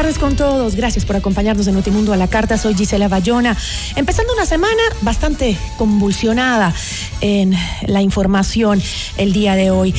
Tardes con todos. Gracias por acompañarnos en Notimundo a la Carta. Soy Gisela Bayona. Empezando una semana bastante convulsionada en la información el día de hoy.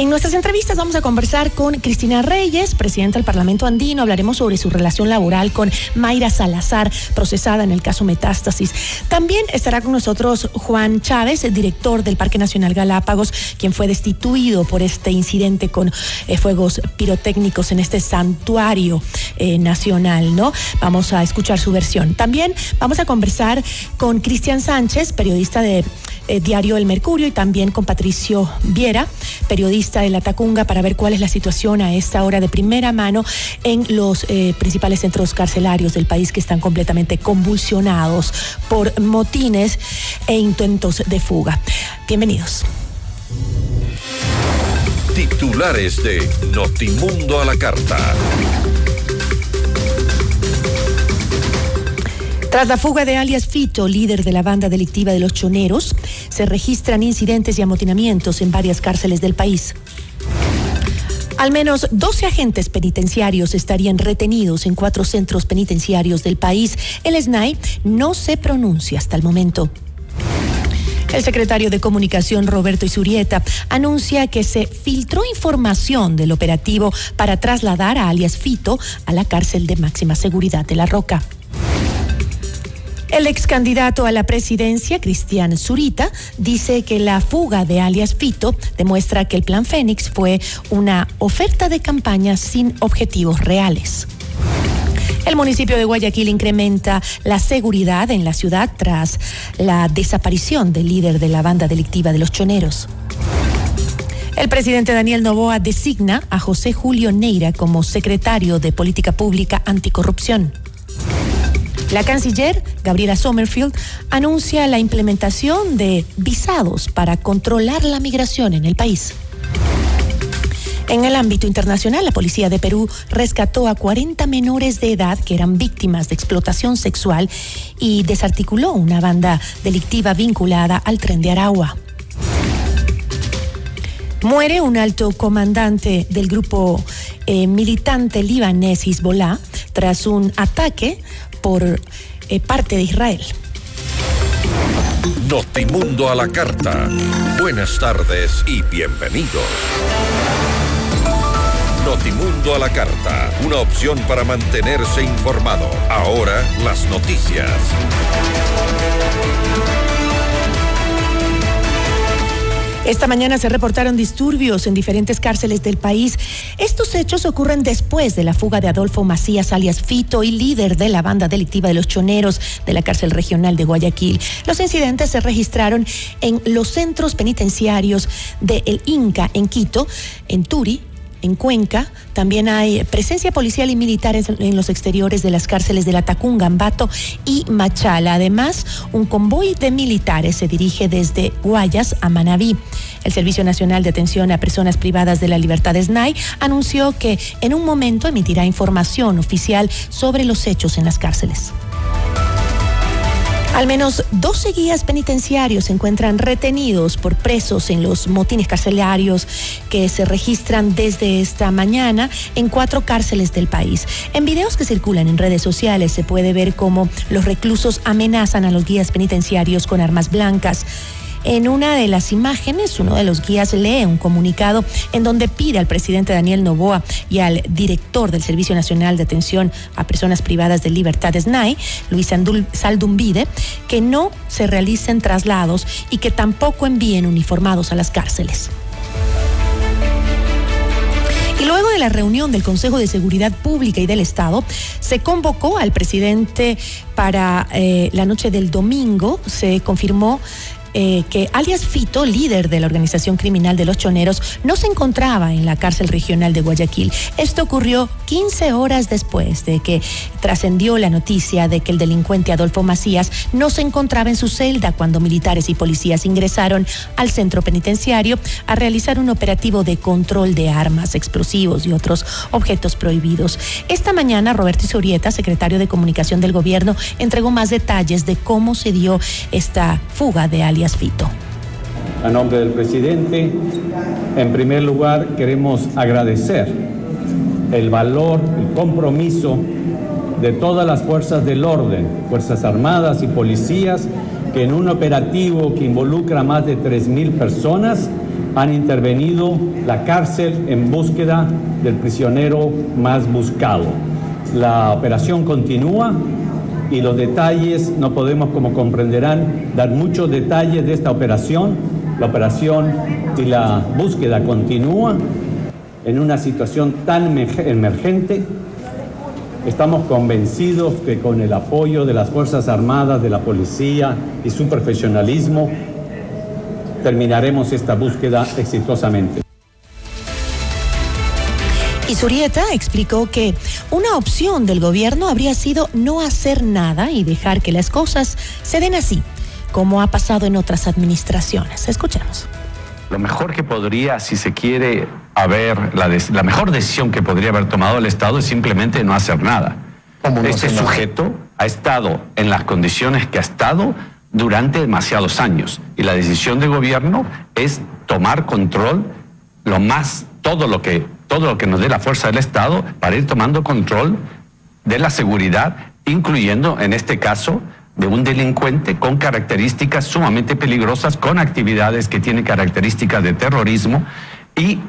En nuestras entrevistas vamos a conversar con Cristina Reyes, presidenta del Parlamento Andino. Hablaremos sobre su relación laboral con Mayra Salazar, procesada en el caso Metástasis. También estará con nosotros Juan Chávez, director del Parque Nacional Galápagos, quien fue destituido por este incidente con eh, fuegos pirotécnicos en este santuario eh, nacional, ¿no? Vamos a escuchar su versión. También vamos a conversar con Cristian Sánchez, periodista de eh, Diario El Mercurio, y también con Patricio Viera, periodista de La Tacunga, para ver cuál es la situación a esta hora de primera mano en los eh, principales centros carcelarios del país que están completamente convulsionados por motines e intentos de fuga. Bienvenidos. Titulares de Notimundo a la carta. Tras la fuga de alias Fito, líder de la banda delictiva de los Choneros, se registran incidentes y amotinamientos en varias cárceles del país. Al menos 12 agentes penitenciarios estarían retenidos en cuatro centros penitenciarios del país. El SNAI no se pronuncia hasta el momento. El secretario de Comunicación, Roberto Isurieta, anuncia que se filtró información del operativo para trasladar a alias Fito a la cárcel de máxima seguridad de La Roca. El ex candidato a la presidencia, Cristian Zurita, dice que la fuga de alias Fito demuestra que el Plan Fénix fue una oferta de campaña sin objetivos reales. El municipio de Guayaquil incrementa la seguridad en la ciudad tras la desaparición del líder de la banda delictiva de los choneros. El presidente Daniel Novoa designa a José Julio Neira como secretario de Política Pública Anticorrupción. La canciller, Gabriela Sommerfield, anuncia la implementación de visados para controlar la migración en el país. En el ámbito internacional, la policía de Perú rescató a 40 menores de edad que eran víctimas de explotación sexual y desarticuló una banda delictiva vinculada al tren de Aragua. Muere un alto comandante del grupo eh, militante libanés Hezbollah tras un ataque por eh, parte de Israel. Notimundo a la carta. Buenas tardes y bienvenidos. Notimundo a la carta, una opción para mantenerse informado. Ahora las noticias. Esta mañana se reportaron disturbios en diferentes cárceles del país. Estos hechos ocurren después de la fuga de Adolfo Macías, alias Fito, y líder de la banda delictiva de los choneros de la cárcel regional de Guayaquil. Los incidentes se registraron en los centros penitenciarios de El Inca en Quito, en Turi, en Cuenca. También hay presencia policial y militar en los exteriores de las cárceles de La Tacunga, Ambato y Machala. Además, un convoy de militares se dirige desde Guayas a Manabí. El Servicio Nacional de Atención a Personas Privadas de la Libertad SNAI anunció que en un momento emitirá información oficial sobre los hechos en las cárceles. Al menos 12 guías penitenciarios se encuentran retenidos por presos en los motines carcelarios que se registran desde esta mañana en cuatro cárceles del país. En videos que circulan en redes sociales se puede ver cómo los reclusos amenazan a los guías penitenciarios con armas blancas. En una de las imágenes, uno de los guías lee un comunicado en donde pide al presidente Daniel Novoa y al director del Servicio Nacional de Atención a Personas Privadas de Libertad, SNAI, Luis Saldumbide, que no se realicen traslados y que tampoco envíen uniformados a las cárceles. Y luego de la reunión del Consejo de Seguridad Pública y del Estado, se convocó al presidente para eh, la noche del domingo. Se confirmó eh, que alias Fito, líder de la organización criminal de los choneros, no se encontraba en la cárcel regional de Guayaquil. Esto ocurrió 15 horas después de que trascendió la noticia de que el delincuente Adolfo Macías no se encontraba en su celda cuando militares y policías ingresaron al centro penitenciario a realizar un operativo de control de armas, explosivos y otros objetos prohibidos. Esta mañana, Roberto Isurieta, secretario de Comunicación del Gobierno, entregó más detalles de cómo se dio esta fuga de alias a nombre del presidente, en primer lugar queremos agradecer el valor, el compromiso de todas las fuerzas del orden, Fuerzas Armadas y policías, que en un operativo que involucra a más de 3.000 personas han intervenido la cárcel en búsqueda del prisionero más buscado. La operación continúa, y los detalles, no podemos, como comprenderán, dar muchos detalles de esta operación. La operación y la búsqueda continúa en una situación tan emergente. Estamos convencidos que con el apoyo de las Fuerzas Armadas, de la policía y su profesionalismo, terminaremos esta búsqueda exitosamente. Y Surieta explicó que una opción del gobierno habría sido no hacer nada y dejar que las cosas se den así, como ha pasado en otras administraciones. Escuchemos. Lo mejor que podría, si se quiere, haber, la, la mejor decisión que podría haber tomado el Estado es simplemente no hacer nada. este sujeto ha estado en las condiciones que ha estado durante demasiados años y la decisión de gobierno es tomar control lo más, todo lo que todo lo que nos dé la fuerza del Estado para ir tomando control de la seguridad, incluyendo en este caso de un delincuente con características sumamente peligrosas, con actividades que tienen características de terrorismo y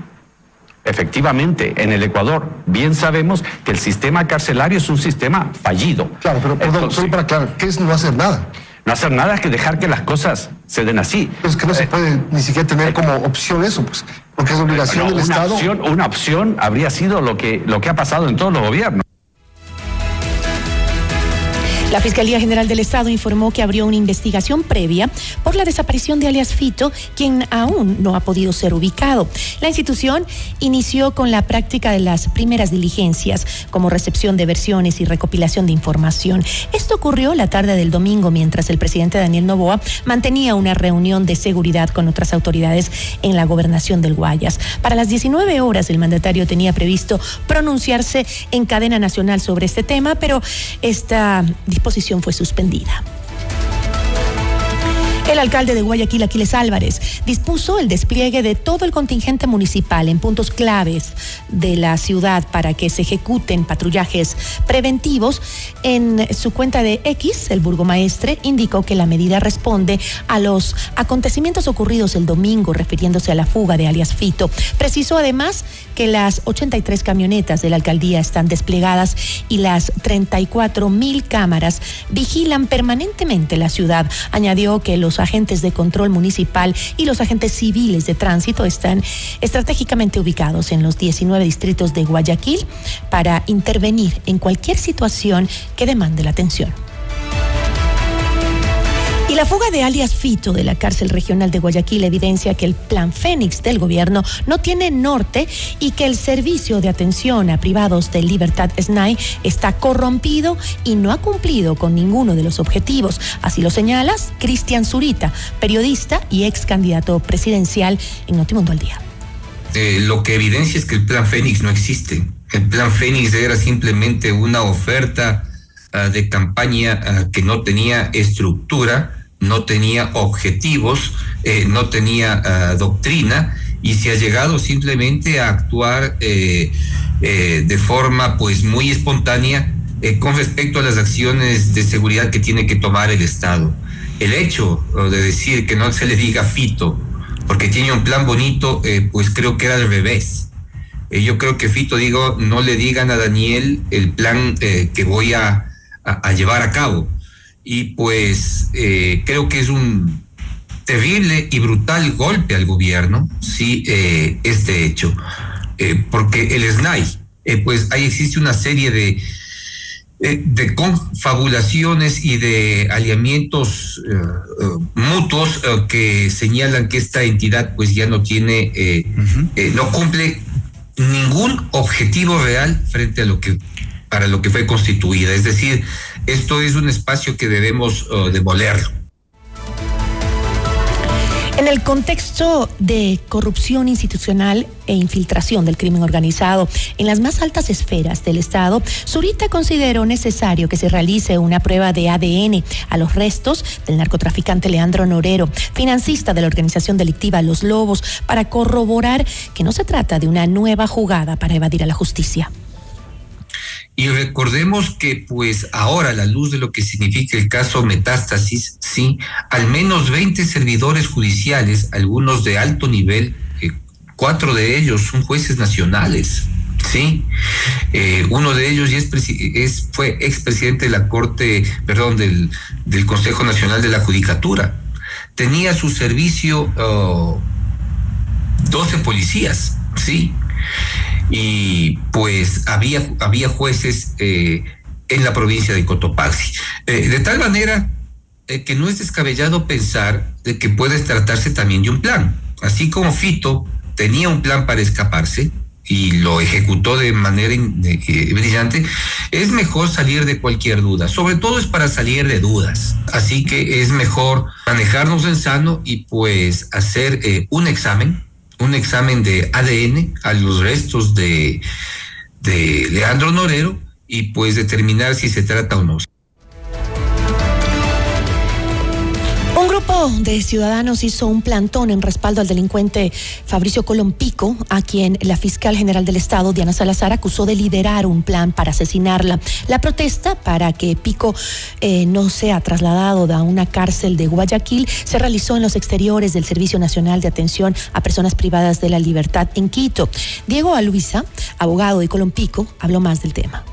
Efectivamente, en el Ecuador bien sabemos que el sistema carcelario es un sistema fallido. Claro, pero perdón, solo para aclarar, ¿qué es no hacer nada? No hacer nada es que dejar que las cosas se den así. es que no se eh, puede ni siquiera tener eh, como opción eso, pues, porque es obligación del Estado. una opción habría sido lo que, lo que ha pasado en todos los gobiernos. La Fiscalía General del Estado informó que abrió una investigación previa por la desaparición de alias Fito, quien aún no ha podido ser ubicado. La institución inició con la práctica de las primeras diligencias, como recepción de versiones y recopilación de información. Esto ocurrió la tarde del domingo mientras el presidente Daniel Novoa mantenía una reunión de seguridad con otras autoridades en la gobernación del Guayas. Para las 19 horas el mandatario tenía previsto pronunciarse en cadena nacional sobre este tema, pero esta posición fue suspendida. El alcalde de Guayaquil, Aquiles Álvarez, dispuso el despliegue de todo el contingente municipal en puntos claves de la ciudad para que se ejecuten patrullajes preventivos. En su cuenta de X, el burgomaestre indicó que la medida responde a los acontecimientos ocurridos el domingo refiriéndose a la fuga de alias Fito. Precisó además que las 83 camionetas de la alcaldía están desplegadas y las 34 mil cámaras vigilan permanentemente la ciudad. Añadió que los agentes de control municipal y los agentes civiles de tránsito están estratégicamente ubicados en los 19 distritos de Guayaquil para intervenir en cualquier situación que demande la atención. Y la fuga de alias Fito de la cárcel regional de Guayaquil evidencia que el plan Fénix del gobierno no tiene norte y que el servicio de atención a privados de Libertad SNAI está corrompido y no ha cumplido con ninguno de los objetivos. Así lo señalas Cristian Zurita, periodista y ex candidato presidencial en Notimundo al Día. Eh, lo que evidencia es que el plan Fénix no existe. El plan Fénix era simplemente una oferta ah, de campaña ah, que no tenía estructura, no tenía objetivos, eh, no tenía ah, doctrina y se ha llegado simplemente a actuar eh, eh, de forma pues muy espontánea con respecto a las acciones de seguridad que tiene que tomar el Estado. El hecho de decir que no se le diga Fito porque tiene un plan bonito, pues creo que era al revés yo creo que Fito, digo, no le digan a Daniel el plan que voy a, llevar a cabo. Y pues eh, creo que es un terrible y brutal golpe al gobierno, sí, este hecho. porque el SNAI, pues ahí existe una serie de, de confabulaciones y de aliamientos mutuos que señalan que esta entidad pues ya no tiene, no cumple ningún objetivo real frente a lo que para lo que fue constituida. Es decir, esto es un espacio que debemos uh. En el contexto de corrupción institucional e infiltración del crimen organizado en las más altas esferas del Estado, Zurita consideró necesario que se realice una prueba de ADN a los restos del narcotraficante Leandro Norero, financista de la organización delictiva Los Lobos, para corroborar que no se trata de una nueva jugada para evadir a la justicia. Y recordemos que pues ahora a la luz de lo que significa el caso Metástasis, sí, al menos 20 servidores judiciales, algunos de alto nivel, eh, cuatro de ellos son jueces nacionales, sí. Eh, uno de ellos ya es, es, fue expresidente de la Corte, perdón, del, del Consejo Nacional de la Judicatura. Tenía a su servicio 12 policías, sí y pues había, había jueces eh, en la provincia de Cotopaxi. Eh, de tal manera eh, que no es descabellado pensar de que puede tratarse también de un plan. Así como Fito tenía un plan para escaparse y lo ejecutó de manera brillante, es mejor salir de cualquier duda. Sobre todo es para salir de dudas. Así que es mejor manejarnos en sano y pues hacer un examen un examen de ADN a los restos de, de Leandro Norero y pues determinar si se trata o no. Grupo de ciudadanos hizo un plantón en respaldo al delincuente Fabricio Colompico, a quien la fiscal general del Estado, Diana Salazar, acusó de liderar un plan para asesinarla. La protesta para que Pico eh, no sea trasladado a una cárcel de Guayaquil se realizó en los exteriores del Servicio Nacional de Atención a Personas Privadas de la Libertad en Quito. Diego Aluisa, abogado de Colompico, habló más del tema.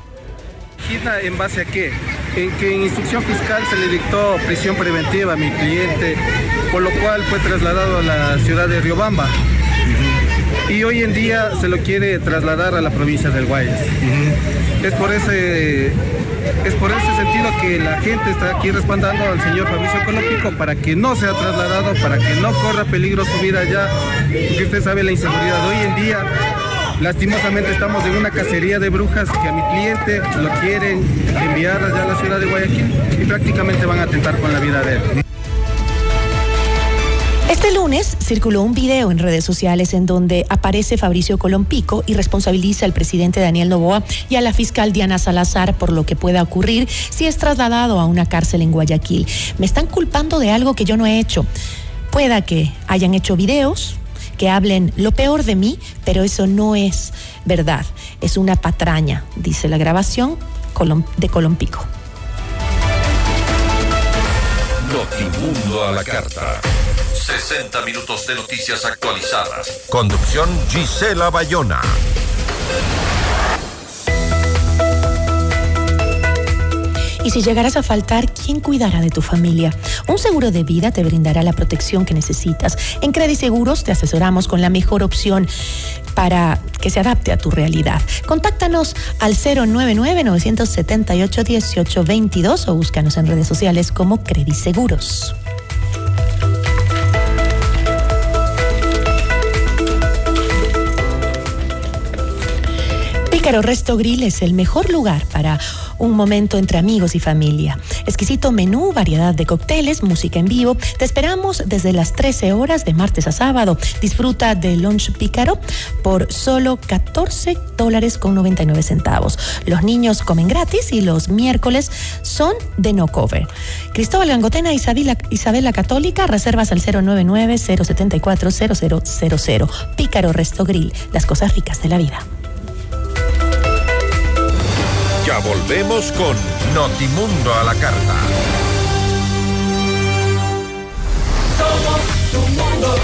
¿En base a qué? En que en instrucción fiscal se le dictó prisión preventiva a mi cliente, por lo cual fue trasladado a la ciudad de Riobamba. Y hoy en día se lo quiere trasladar a la provincia del Guayas. Es por ese es por ese sentido que la gente está aquí respaldando al señor Fabricio Colópico para que no sea trasladado, para que no corra peligro su vida allá, porque usted sabe la inseguridad hoy en día Lastimosamente estamos en una cacería de brujas que a mi cliente lo quieren enviar allá a la ciudad de Guayaquil y prácticamente van a atentar con la vida de él. Este lunes circuló un video en redes sociales en donde aparece Fabricio Colompico y responsabiliza al presidente Daniel Novoa y a la fiscal Diana Salazar por lo que pueda ocurrir si es trasladado a una cárcel en Guayaquil. Me están culpando de algo que yo no he hecho. Pueda que hayan hecho videos, que hablen lo peor de mí, pero eso no es verdad. Es una patraña, dice la grabación de Colompico. Notimundo a la carta. 60 minutos de noticias actualizadas. Conducción Gisela Bayona. Y si llegaras a faltar, ¿quién cuidará de tu familia? Un seguro de vida te brindará la protección que necesitas. En Credit Seguros te asesoramos con la mejor opción para que se adapte a tu realidad. Contáctanos al 099-978-1822 o búscanos en redes sociales como Credit Seguros. Pícaro Resto Grill es el mejor lugar para un momento entre amigos y familia. Exquisito menú, variedad de cócteles, música en vivo. Te esperamos desde las 13 horas de martes a sábado. Disfruta de lunch Pícaro por solo 14 dólares con 99 centavos. Los niños comen gratis y los miércoles son de no cover. Cristóbal Gangotena, Isabela, Isabela Católica, reservas al 099-074-0000. Pícaro Resto Grill, las cosas ricas de la vida. Ya volvemos con Notimundo a la carta. Somos tu mundo,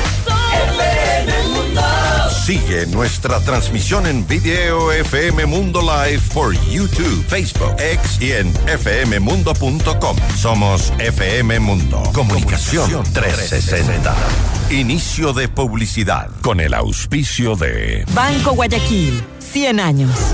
FM Mundo. Sigue nuestra transmisión en video FM Mundo Live por YouTube, Facebook, X y en fmmundo.com. Somos FM Mundo. Comunicación 360. Inicio de publicidad con el auspicio de Banco Guayaquil, 100 años.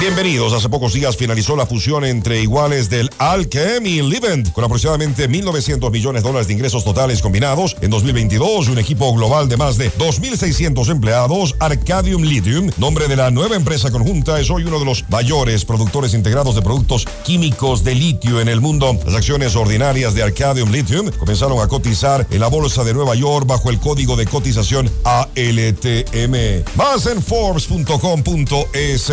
Bienvenidos. Hace pocos días finalizó la fusión entre iguales del Alchem y Livent, con aproximadamente 1.900 millones de dólares de ingresos totales combinados. En 2022, un equipo global de más de 2.600 empleados, Arcadium Lithium, nombre de la nueva empresa conjunta, es hoy uno de los mayores productores integrados de productos químicos de litio en el mundo. Las acciones ordinarias de Arcadium Lithium comenzaron a cotizar en la bolsa de Nueva York bajo el código de cotización ALTM. Más en Forbes.com.es.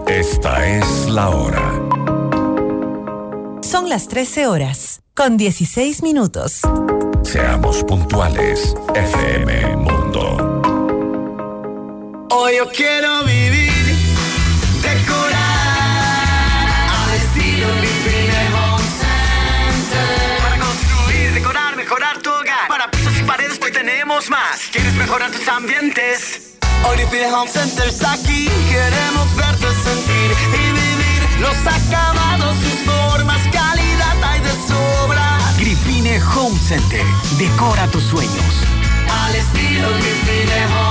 esta es la hora. Son las 13 horas, con 16 minutos. Seamos puntuales, FM Mundo. Hoy yo quiero vivir, decorar al estilo Living Home Center. Para construir, decorar, mejorar tu hogar. Para pisos y paredes, hoy tenemos más. ¿Quieres mejorar tus ambientes? Hoy Living Home Center está aquí. Queremos verte sentir y vivir los acabados, sus formas, calidad hay de sobra. Gripine Home Center. Decora tus sueños. Al estilo Gripine Home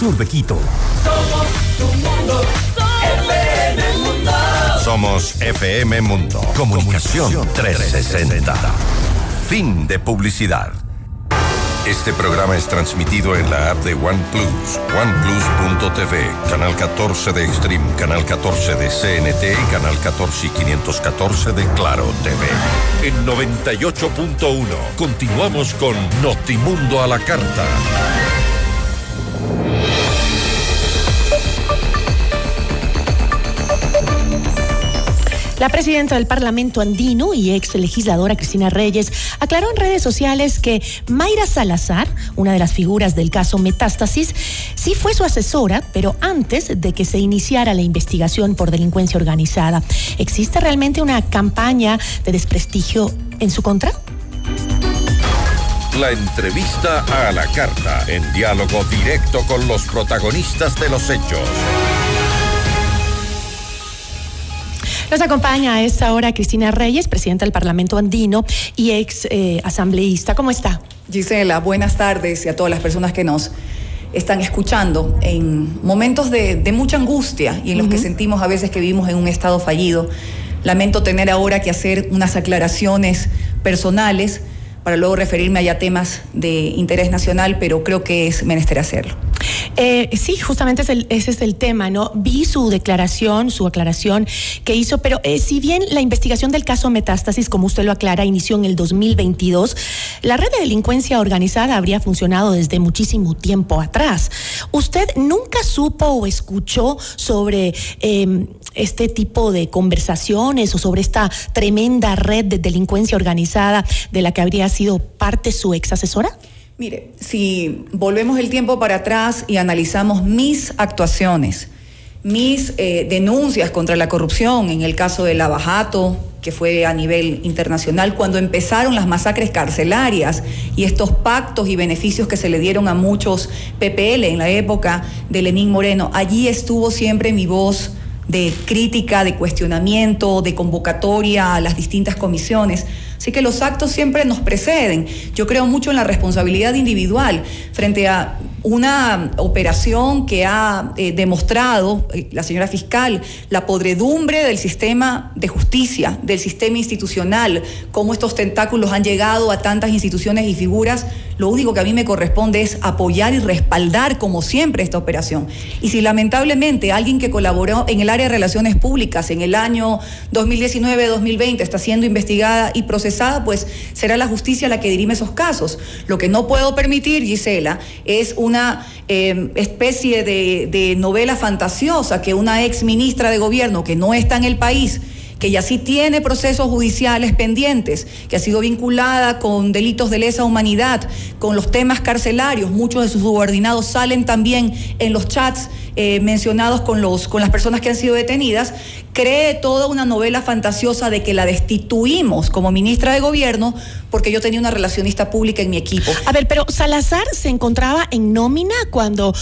Quito. Somos tu mundo, FM Mundo. Somos FM Mundo. Comunicación 360. Fin de publicidad. Este programa es transmitido en la app de OnePlus, oneplus.tv, canal 14 de Extreme, canal 14 de CNT y canal 14 y 514 de Claro TV. En 98.1 continuamos con Notimundo a la carta. La presidenta del Parlamento andino y ex legisladora Cristina Reyes aclaró en redes sociales que Mayra Salazar, una de las figuras del caso Metástasis, sí fue su asesora, pero antes de que se iniciara la investigación por delincuencia organizada. ¿Existe realmente una campaña de desprestigio en su contra? La entrevista a la carta, en diálogo directo con los protagonistas de los hechos. Nos acompaña a esta hora Cristina Reyes, presidenta del Parlamento andino y ex eh, asambleísta. ¿Cómo está? Gisela, buenas tardes y a todas las personas que nos están escuchando en momentos de, de mucha angustia y en los que sentimos a veces que vivimos en un estado fallido. Lamento tener ahora que hacer unas aclaraciones personales para luego referirme a ya temas de interés nacional, pero creo que es menester hacerlo. Eh, sí, justamente ese es el tema, ¿no? Vi su declaración, su aclaración que hizo, pero eh, si bien la investigación del caso Metástasis, como usted lo aclara, inició en el 2022, la red de delincuencia organizada habría funcionado desde muchísimo tiempo atrás. ¿Usted nunca supo o escuchó sobre eh, este tipo de conversaciones o sobre esta tremenda red de delincuencia organizada de la que habría sido parte su ex asesora? Mire, si volvemos el tiempo para atrás y analizamos mis actuaciones, mis eh, denuncias contra la corrupción en el caso del Lavajato, que fue a nivel internacional, cuando empezaron las masacres carcelarias y estos pactos y beneficios que se le dieron a muchos PPL en la época de Lenín Moreno, allí estuvo siempre mi voz de crítica, de cuestionamiento, de convocatoria a las distintas comisiones. Así que los actos siempre nos preceden. Yo creo mucho en la responsabilidad individual frente a una operación que ha eh, demostrado eh, la señora fiscal la podredumbre del sistema de justicia, del sistema institucional, cómo estos tentáculos han llegado a tantas instituciones y figuras. Lo único que a mí me corresponde es apoyar y respaldar, como siempre, esta operación. Y si lamentablemente alguien que colaboró en el área de relaciones públicas en el año 2019-2020 está siendo investigada y procesada, pues será la justicia la que dirime esos casos. Lo que no puedo permitir, Gisela, es una eh, especie de, de novela fantasiosa que una ex ministra de gobierno que no está en el país que ya sí tiene procesos judiciales pendientes, que ha sido vinculada con delitos de lesa humanidad, con los temas carcelarios, muchos de sus subordinados salen también en los chats eh, mencionados con, los, con las personas que han sido detenidas, cree toda una novela fantasiosa de que la destituimos como ministra de gobierno porque yo tenía una relacionista pública en mi equipo. A ver, pero Salazar se encontraba en nómina cuando,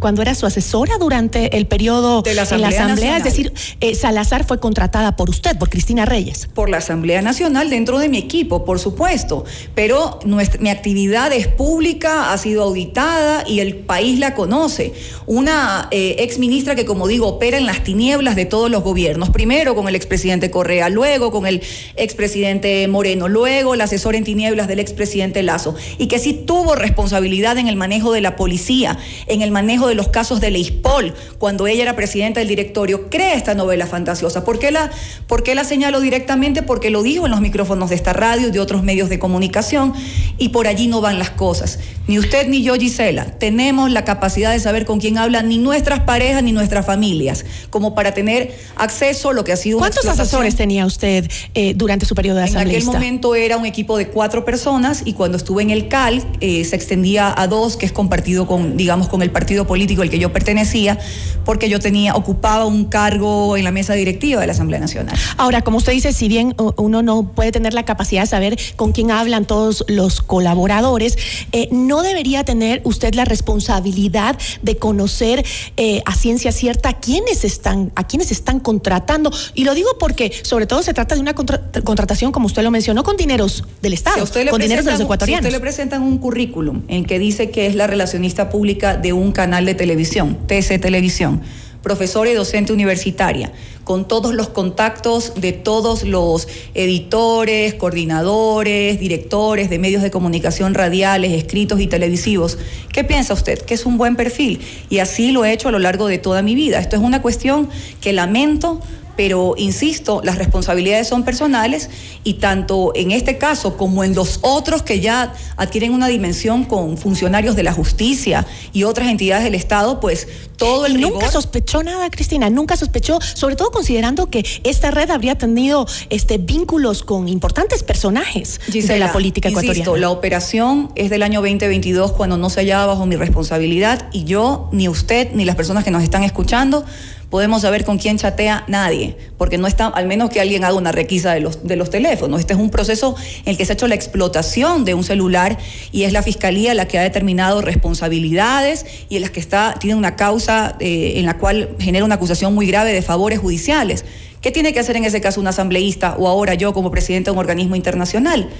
cuando era su asesora durante el periodo De la en la Asamblea Asamblea. Es decir, eh, Salazar fue contratada por usted, por Cristina Reyes. por la Asamblea Nacional dentro de mi equipo, por supuesto, pero nuestra- mi actividad es pública, ha sido auditada y el país la conoce. Una eh, ex ministra que, como digo, opera en las tinieblas de todos los gobiernos, primero con el expresidente Correa, luego con el expresidente Moreno, luego la asesora en tinieblas del expresidente Lazo, y que sí tuvo responsabilidad en el manejo de la policía, en el manejo de los casos de Leispol, cuando ella era presidenta del directorio, cree esta novela fantasiosa. ¿Por qué la, por qué la directamente? Porque lo dijo en los micrófonos de esta radio y de otros medios de comunicación, y por allí no van las cosas. Ni usted ni yo, Gisela, tenemos la capacidad de saber con quién hablan ni nuestras parejas ni nuestras familias, como para tener acceso a lo que ha sido una ¿Cuántos explotación. asesores tenía usted eh, durante su periodo de En aquel asambleísta? momento era un equipo de cuatro personas y cuando estuve en el CAL eh, se extendía a dos, que es compartido con, digamos, con el partido político al que yo pertenecía, porque yo tenía, ocupaba un cargo en la mesa directiva de la Asamblea Nacional. Ahora, como usted dice, si bien uno no puede tener la capacidad de saber con quién hablan todos los colaboradores, eh, no debería tener usted la responsabilidad de conocer eh, a ciencia cierta a quiénes están, a quiénes están contratando. Y lo digo porque, sobre todo, se trata de una contra- contratación, como usted lo mencionó, con dineros del Estado, Si usted con dineros de los ecuatorianos. Si usted le presentan un currículum en que dice que es la relacionista pública de un canal de televisión, TC Televisión, profesora y docente universitaria, con todos los contactos de todos los editores, coordinadores, directores de medios de comunicación radiales, escritos y televisivos. ¿Qué piensa usted? Que es un buen perfil. Y así lo he hecho a lo largo de toda mi vida. Esto es una cuestión que lamento pero insisto, las responsabilidades son personales y tanto en este caso como en los otros que ya adquieren una dimensión con funcionarios de la justicia y otras entidades del Estado, pues todo el y nunca rigor- sospechó nada, Cristina, nunca sospechó, sobre todo considerando que esta red habría tenido este vínculos con importantes personajes de la política insisto, ecuatoriana. la operación es del año 2022 cuando no se hallaba bajo mi responsabilidad y yo, ni usted, ni las personas que nos están escuchando podemos saber con quién chatea nadie, porque no está, al menos que alguien haga una requisa de los, de los teléfonos. Este es un proceso en el que se ha hecho la explotación de un celular y es la fiscalía la que ha determinado responsabilidades y en las que está, tiene una causa eh, en la cual genera una acusación muy grave de favores judiciales. ¿Qué tiene que hacer en ese caso un asambleísta o ahora yo como presidente de un organismo internacional?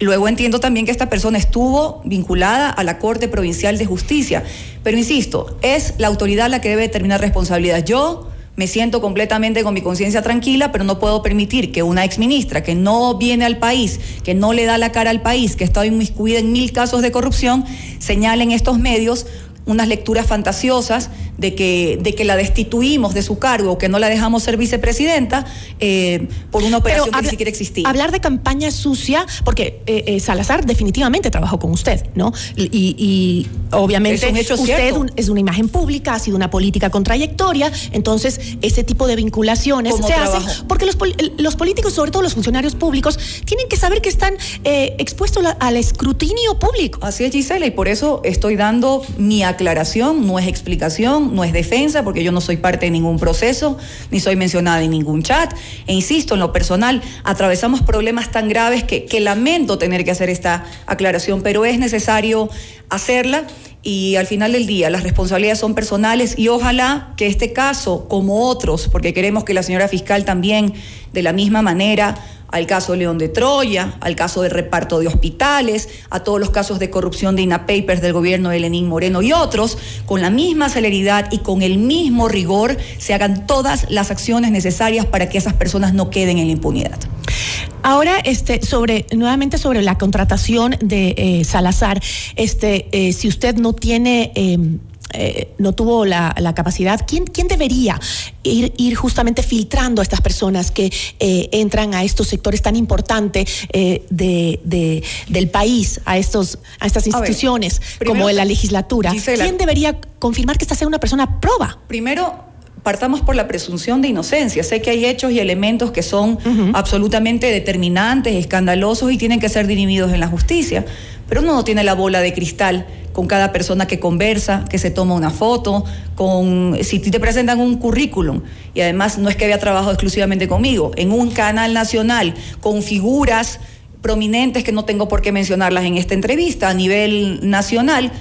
Luego entiendo también que esta persona estuvo vinculada a la Corte Provincial de Justicia. Pero insisto, es la autoridad la que debe determinar responsabilidad. Yo me siento completamente con mi conciencia tranquila, pero no puedo permitir que una exministra que no viene al país, que no le da la cara al país, que está inmiscuida en mil casos de corrupción, señale en estos medios unas lecturas fantasiosas de que, de que la destituimos de su cargo o que no la dejamos ser vicepresidenta eh, por una operación que ni siquiera existía. Hablar de campaña sucia, porque eh, eh, Salazar definitivamente trabajó con usted, ¿no? Y, y obviamente Es un hecho usted cierto. un- es una imagen pública, ha sido una política con trayectoria, entonces ese tipo de vinculaciones ¿Cómo se trabajó? hacen porque los, los políticos, sobre todo los funcionarios públicos, tienen que saber que están eh, expuestos la- al escrutinio público. Así es, Gisela, y por eso estoy dando mi aclaración, no es explicación, no es defensa, porque yo no soy parte de ningún proceso, ni soy mencionada en ningún chat. E insisto, en lo personal, atravesamos problemas tan graves que, que lamento tener que hacer esta aclaración, pero es necesario hacerla. Y al final del día, las responsabilidades son personales y ojalá que este caso, como otros, porque queremos que la señora fiscal también, de la misma manera, al caso León de Troya, al caso de reparto de hospitales, a todos los casos de corrupción de INA Papers del gobierno de Lenín Moreno y otros, con la misma celeridad y con el mismo rigor se hagan todas las acciones necesarias para que esas personas no queden en la impunidad. Ahora, este, sobre, nuevamente sobre la contratación de eh, Salazar, este, eh, si usted no tiene, eh, eh, no tuvo la, la capacidad, ¿quién, quién debería ir, ir justamente filtrando a estas personas que eh, entran a estos sectores tan importantes eh, de, de- del país, a, estos, a estas A ver, instituciones primero, como la legislatura? Gisela. ¿Quién debería confirmar que esta sea una persona proba? Primero, partamos por la presunción de inocencia. Sé que hay hechos y elementos que son absolutamente determinantes, escandalosos y tienen que ser dirimidos en la justicia. Pero uno no tiene la bola de cristal con cada persona que conversa, que se toma una foto, con si te presentan un currículum. Y además no es que había trabajado exclusivamente conmigo, en un canal nacional con figuras prominentes que no tengo por qué mencionarlas en esta entrevista a nivel nacional,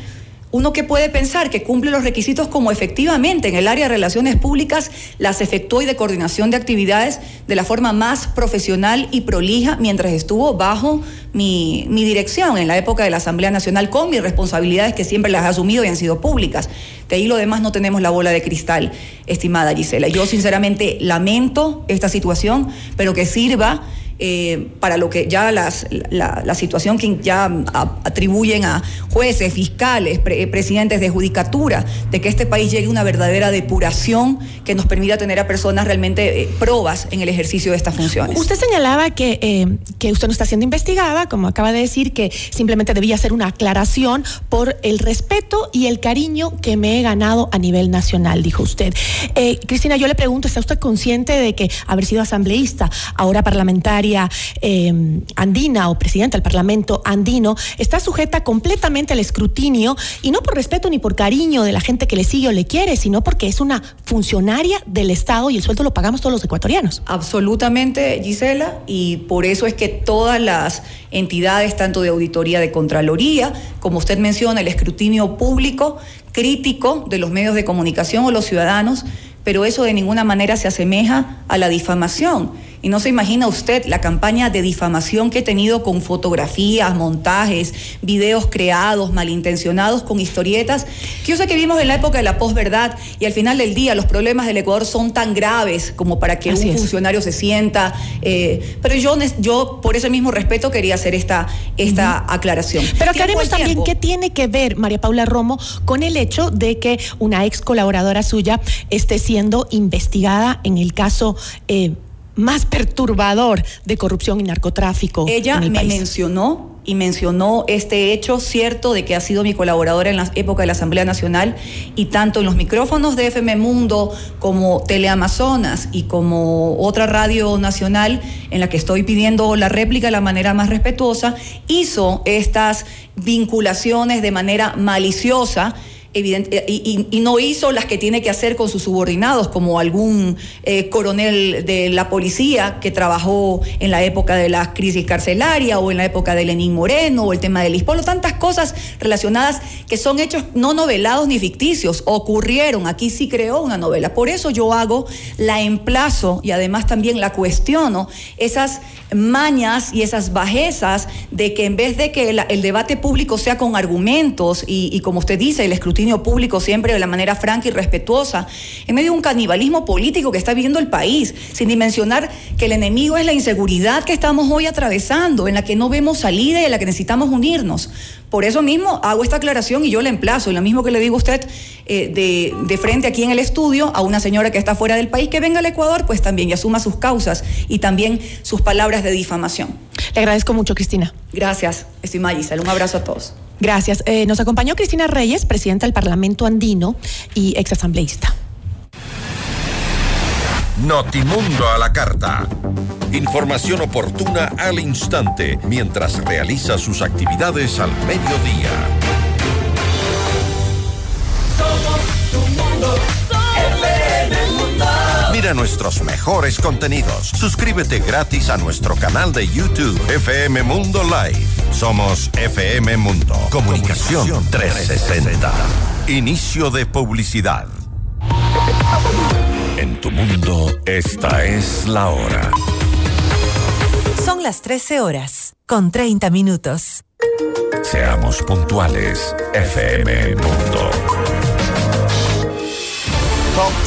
uno que puede pensar que cumple los requisitos como efectivamente en el área de relaciones públicas las efectuó y de coordinación de actividades de la forma más profesional y prolija mientras estuvo bajo mi, dirección en la época de la Asamblea Nacional con mis responsabilidades que siempre las he asumido y han sido públicas. De ahí lo demás no tenemos la bola de cristal, estimada Gisela. Yo sinceramente lamento esta situación, pero que sirva eh, para lo que ya las, la, situación que ya a- atribuyen a jueces, fiscales, pre- presidentes de judicatura, de que este país llegue a una verdadera depuración que nos permita tener a personas realmente eh, probas en el ejercicio de estas funciones. Usted señalaba que, eh, que usted no está siendo investigada, como acaba de decir, que simplemente debía hacer una aclaración por el respeto y el cariño que me he ganado a nivel nacional, dijo usted. Eh, Cristina, yo le pregunto, ¿está usted consciente de que haber sido asambleísta, ahora parlamentaria eh, andina o presidenta del Parlamento andino, está sujeta completamente al escrutinio y no por respeto ni por cariño de la gente que le sigue o le quiere, sino porque es una funcionaria del Estado y el sueldo lo pagamos todos los ecuatorianos? Absolutamente, Gisela, y por eso es que todas las entidades, tanto de auditoría de Contraloría, como usted menciona, el escrutinio público, crítico de los medios de comunicación o los ciudadanos, pero eso de ninguna manera se asemeja a la difamación. Y no se imagina usted la campaña de difamación que he tenido con fotografías, montajes, videos creados, malintencionados, con historietas, que yo sé que vimos en la época de la posverdad y al final del día los problemas del Ecuador son tan graves como para que Así un es. funcionario se sienta. eh, pero yo, por ese mismo respeto, quería hacer esta, esta aclaración. Pero al también tiempo. qué tiene que ver María Paula Romo con el hecho de que una ex colaboradora suya esté siendo investigada en el caso eh, más perturbador de corrupción y narcotráfico. Ella en el me país. mencionó y mencionó este hecho cierto de que ha sido mi colaboradora en la época de la Asamblea Nacional y tanto en los micrófonos de FM Mundo como Teleamazonas y como otra radio nacional en la que estoy pidiendo la réplica de la manera más respetuosa, hizo estas vinculaciones de manera maliciosa evidente- y, y- no hizo las que tiene que hacer con sus subordinados, como algún eh, coronel de la policía que trabajó en la época de la crisis carcelaria o en la época de Lenín Moreno o el tema del Ispolo, tantas cosas relacionadas que son hechos no novelados ni ficticios, ocurrieron, aquí sí creó una novela. Por eso yo hago la emplazo y además también la cuestiono esas mañas y esas bajezas de que en vez de que el, el debate público sea con argumentos y, y como usted dice, el escrutinio escrutinio público siempre de la manera franca y respetuosa, en medio de un canibalismo político que está viviendo el país, sin dimensionar que el enemigo es la inseguridad que estamos hoy atravesando, en la que no vemos salida y en la que necesitamos unirnos. Por eso mismo hago esta aclaración y yo le emplazo, y lo mismo que le digo a usted eh, de, de, frente aquí en el estudio, a una señora que está fuera del país, que venga al Ecuador, pues también y asuma sus causas y también sus palabras de difamación. Le agradezco mucho, Cristina. Gracias, estoy Gisela. Un abrazo a todos. Gracias. Eh, nos acompañó Cristina Reyes, presidenta del Parlamento Andino y exasambleísta. Notimundo a la carta. Información oportuna al instante mientras realiza sus actividades al mediodía. Somos tu mundo. Mira nuestros mejores contenidos. Suscríbete gratis a nuestro canal de YouTube FM Mundo Live. Somos FM Mundo. Comunicación 360. Inicio de publicidad. En tu mundo, esta es la hora. Son las 13 horas, con 30 minutos. Seamos puntuales, FM Mundo. Top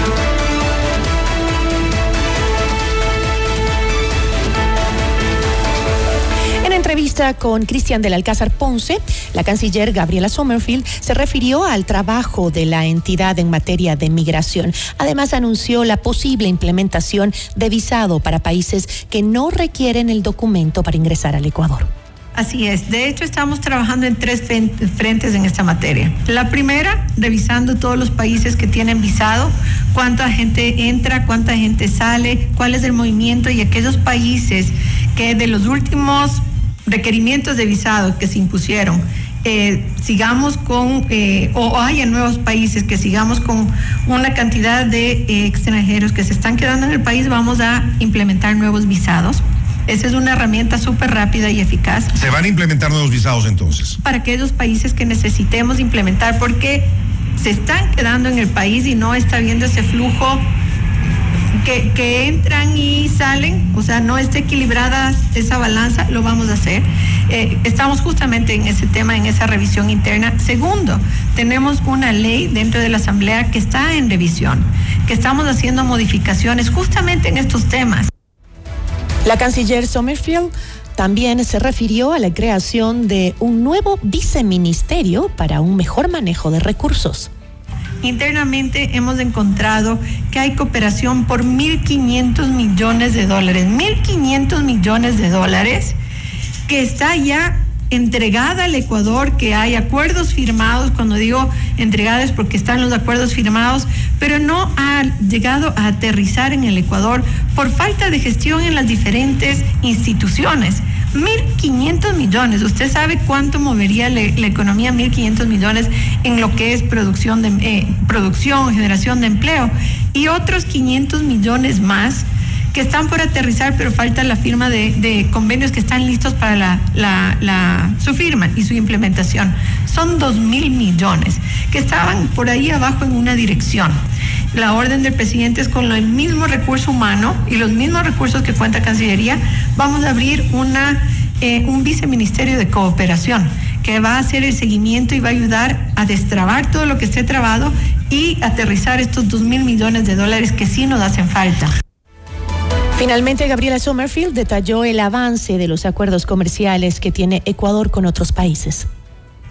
Entrevista con Cristian del Alcázar Ponce, la canciller Gabriela Sommerfield se refirió al trabajo de la entidad en materia de migración. Además, anunció la posible implementación de visado para países que no requieren el documento para ingresar al Ecuador. Así es. De hecho, estamos trabajando en tres frentes en esta materia. La primera, revisando todos los países que tienen visado, cuánta gente entra, cuánta gente sale, cuál es el movimiento y aquellos países que de los últimos requerimientos de visado que se impusieron, eh, sigamos con, eh, o haya nuevos países que sigamos con una cantidad de eh, extranjeros que se están quedando en el país, vamos a implementar nuevos visados. Esa es una herramienta súper rápida y eficaz. ¿Se van a implementar nuevos visados entonces? Para aquellos países que necesitemos implementar, porque se están quedando en el país y no está habiendo ese flujo que, entran y salen, o sea, no esté equilibrada esa balanza, lo vamos a hacer. Eh, estamos justamente en ese tema, en esa revisión interna. Segundo, tenemos una ley dentro de la Asamblea que está en revisión, que estamos haciendo modificaciones justamente en estos temas. La canciller Sommerfield también se refirió a la creación de un nuevo viceministerio para un mejor manejo de recursos. Internamente hemos encontrado que hay cooperación por 1.500 millones de dólares. 1.500 millones de dólares que está ya entregada al Ecuador, que hay acuerdos firmados, cuando digo entregados es porque están los acuerdos firmados, pero no ha llegado a aterrizar en el Ecuador por falta de gestión en las diferentes instituciones. 1.500 millones. ¿Usted sabe cuánto movería la, economía 1.500 millones en lo que es producción, de, eh, producción, generación de empleo? Y otros 500 millones más que están por aterrizar, pero falta la firma de, convenios que están listos para la, su firma y su implementación. Son 2 mil millones que estaban por ahí abajo en una dirección. La orden del presidente es con el mismo recurso humano y los mismos recursos que cuenta Cancillería, vamos a abrir una, eh, un viceministerio de cooperación que va a hacer el seguimiento y va a ayudar a destrabar todo lo que esté trabado y aterrizar estos 2 mil millones de dólares que sí nos hacen falta. Finalmente, Gabriela Sommerfield detalló el avance de los acuerdos comerciales que tiene Ecuador con otros países.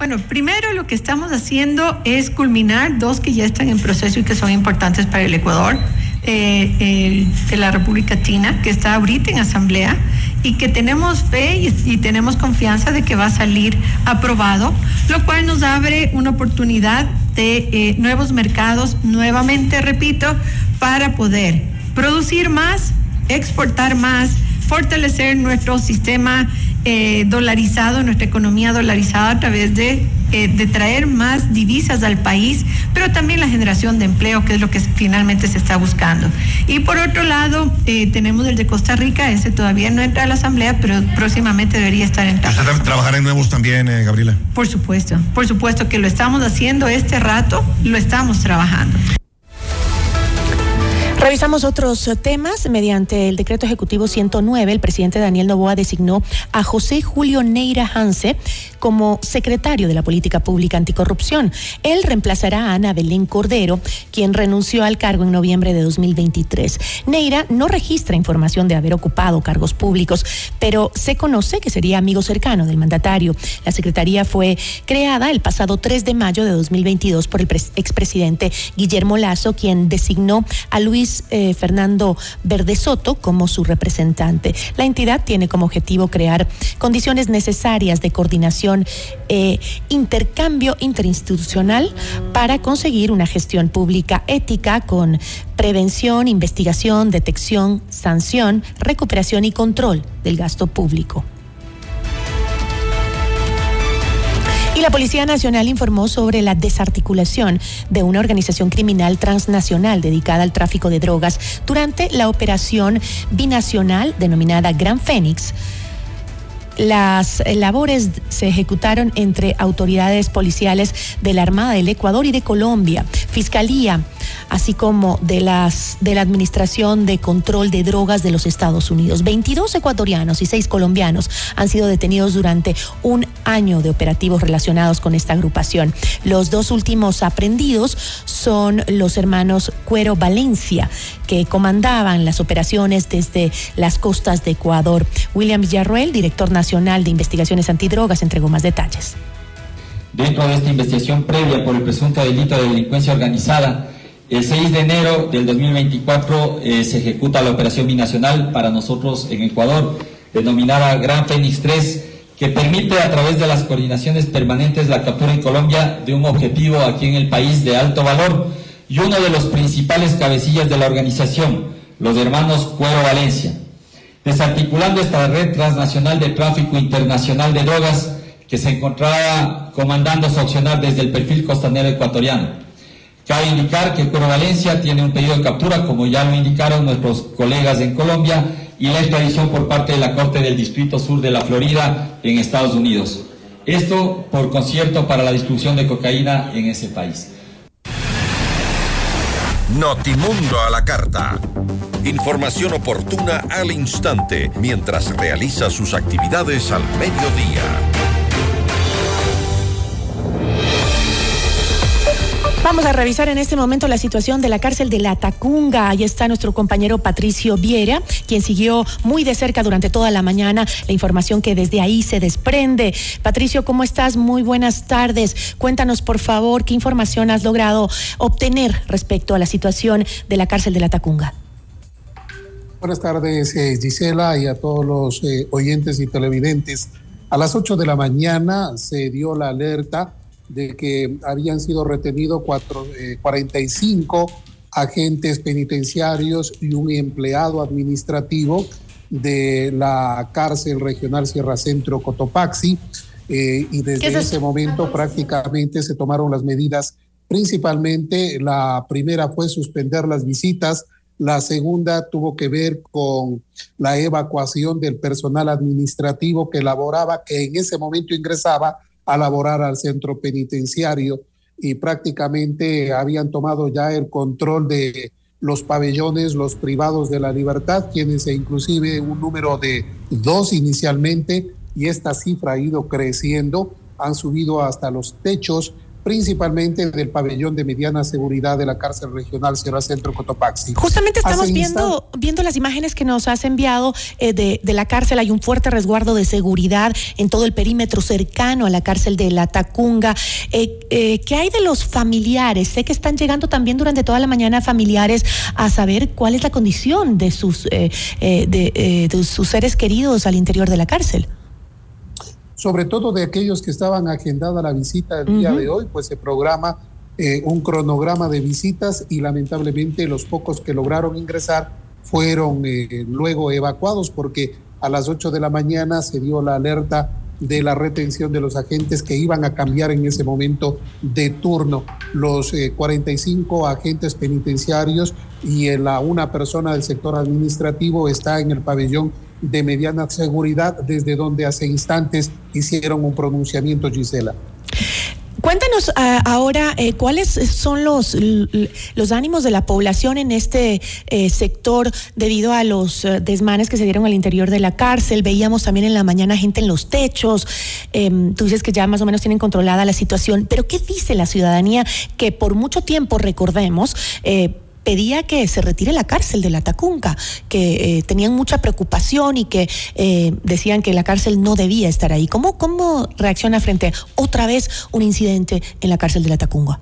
Bueno, primero lo que estamos haciendo es culminar dos que ya están en proceso y que son importantes para el Ecuador. Eh, la República China, que está ahorita en asamblea y que tenemos fe y, tenemos confianza de que va a salir aprobado, lo cual nos abre una oportunidad de eh, nuevos mercados, nuevamente repito, para poder producir más, exportar más, fortalecer nuestro sistema eh, dolarizado, nuestra economía dolarizada a través de, eh, de, traer más divisas al país, pero también la generación de empleo, que es lo que finalmente se está buscando. Y por otro lado, eh, tenemos el de Costa Rica, ese todavía no entra a la Asamblea, pero próximamente debería estar entrando. ¿Usted trabajará en nuevos también, Gabriela? Por supuesto, por supuesto que lo estamos haciendo este rato, lo estamos trabajando. Revisamos otros temas. Mediante el decreto ejecutivo 109, el presidente Daniel Novoa designó a José Julio Neira Hanse como secretario de la Política Pública Anticorrupción. Él reemplazará a Ana Belén Cordero, quien renunció al cargo en noviembre de 2023. Neira no registra información de haber ocupado cargos públicos, pero se conoce que sería amigo cercano del mandatario. La secretaría fue creada el pasado 3 de mayo de 2022 por el expresidente Guillermo Lazo, quien designó a Luis eh, Fernando Verde Soto como su representante. La entidad tiene como objetivo crear condiciones necesarias de coordinación e intercambio interinstitucional para conseguir una gestión pública ética con prevención, investigación, detección, sanción, recuperación y control del gasto público. Y la Policía Nacional informó sobre la desarticulación de una organización criminal transnacional dedicada al tráfico de drogas durante la operación binacional denominada Gran Fénix. Las labores se ejecutaron entre autoridades policiales de la Armada del Ecuador y de Colombia, Fiscalía, así como de las de la Administración de Control de Drogas de los Estados Unidos. 22 ecuatorianos y 6 colombianos han sido detenidos durante un año de operativos relacionados con esta agrupación. Los dos últimos aprendidos son los hermanos Cuero Valencia, que comandaban las operaciones desde las costas de Ecuador. William Villarroel, director nacional de Investigaciones Antidrogas entregó más detalles. Dentro de esta investigación previa por el presunto delito de delincuencia organizada, el 6 de enero del 2024 eh, se ejecuta la operación binacional para nosotros en Ecuador, denominada Gran Fénix 3, que permite a través de las coordinaciones permanentes la captura en Colombia de un objetivo aquí en el país de alto valor y uno de los principales cabecillas de la organización, los hermanos Cuero Valencia desarticulando esta red transnacional de tráfico internacional de drogas que se encontraba comandando su accionar desde el perfil costanero ecuatoriano. Cabe indicar que Coro Valencia tiene un pedido de captura, como ya lo indicaron nuestros colegas en Colombia, y la extradición por parte de la Corte del Distrito Sur de la Florida en Estados Unidos. Esto por concierto para la distribución de cocaína en ese país. Notimundo a la carta. Información oportuna al instante mientras realiza sus actividades al mediodía. Vamos a revisar en este momento la situación de la cárcel de La Tacunga. Ahí está nuestro compañero Patricio Viera, quien siguió muy de cerca durante toda la mañana la información que desde ahí se desprende. Patricio, ¿cómo estás? Muy buenas tardes. Cuéntanos, por favor, qué información has logrado obtener respecto a la situación de la cárcel de La Tacunga. Buenas tardes, eh, Gisela, y a todos los eh, oyentes y televidentes. A las 8 de la mañana se dio la alerta de que habían sido retenidos cuatro, 45 eh, agentes penitenciarios y un empleado administrativo de la cárcel regional Sierra Centro Cotopaxi. Eh, y desde ese momento prácticamente se tomaron las medidas. Principalmente la primera fue suspender las visitas, la segunda tuvo que ver con la evacuación del personal administrativo que laboraba, que en ese momento ingresaba a laborar al centro penitenciario y prácticamente habían tomado ya el control de los pabellones, los privados de la libertad, quienes inclusive un número de dos inicialmente y esta cifra ha ido creciendo, han subido hasta los techos principalmente del pabellón de mediana seguridad de la cárcel regional Sierra Centro Cotopaxi. Justamente estamos viendo, viendo las imágenes que nos has enviado eh, de, de, la cárcel. Hay un fuerte resguardo de seguridad en todo el perímetro cercano a la cárcel de La Tacunga. Eh, eh, ¿Qué hay de los familiares? Sé que están llegando también durante toda la mañana familiares a saber cuál es la condición de sus, de, de sus seres queridos al interior de la cárcel sobre todo de aquellos que estaban agendada la visita el día de hoy, pues se programa eh, un cronograma de visitas y lamentablemente los pocos que lograron ingresar fueron eh, luego evacuados porque a las 8 de la mañana se dio la alerta de la retención de los agentes que iban a cambiar en ese momento de turno. Los 45 eh, agentes penitenciarios y la, una persona del sector administrativo está en el pabellón de mediana seguridad, desde donde hace instantes hicieron un pronunciamiento, Gisela. Cuéntanos ah, ahora eh, cuáles son los, los ánimos de la población en este eh, sector debido a los eh, desmanes que se dieron al interior de la cárcel. Veíamos también en la mañana gente en los techos. Em, tú dices que ya más o menos tienen controlada la situación, pero ¿qué dice la ciudadanía que por mucho tiempo, recordemos, pedía que se retire la cárcel de la Tacunca, que eh, tenían mucha preocupación y que eh, decían que la cárcel no debía estar ahí. ¿Cómo, ¿Cómo reacciona frente a otra vez un incidente en la cárcel de la Tacunga?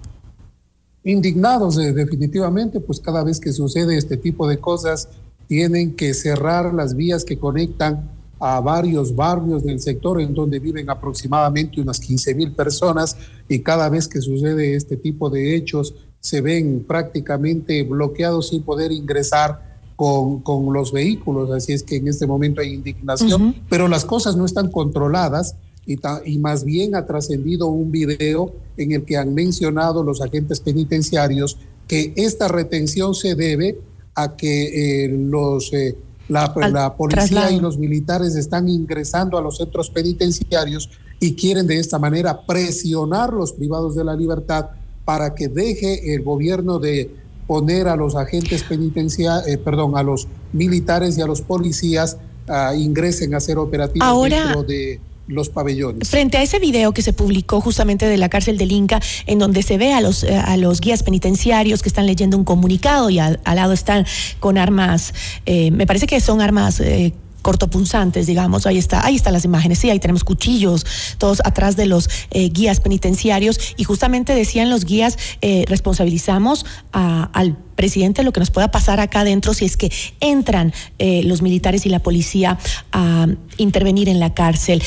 Indignados, eh, definitivamente, pues cada vez que sucede este tipo de cosas, tienen que cerrar las vías que conectan a varios barrios del sector en donde viven aproximadamente unas 15 mil personas y cada vez que sucede este tipo de hechos se ven prácticamente bloqueados sin poder ingresar con, con los vehículos, así es que en este momento hay indignación, pero las cosas no están controladas y, y más bien ha trascendido un video en el que han mencionado los agentes penitenciarios que esta retención se debe a que eh, los... Eh, la, la, policía y los militares están ingresando a los centros penitenciarios y quieren de esta manera presionar los privados de la libertad para que deje el gobierno de poner a los agentes penitenciarios, eh, perdón, a los militares y a los policías uh, ingresen a hacer operativos dentro de los pabellones. Frente a ese video que se publicó justamente de la cárcel del Inca, en donde se ve a los, eh, a los guías penitenciarios que están leyendo un comunicado y al, lado están con armas, eh, me parece que son armas eh, cortopunzantes, digamos. Ahí está, ahí están las imágenes. Sí, ahí tenemos cuchillos, todos atrás de los eh, guías penitenciarios. Y justamente decían los guías, eh, responsabilizamos al presidente lo que nos pueda pasar acá adentro si es que entran eh, los militares y la policía a intervenir en la cárcel.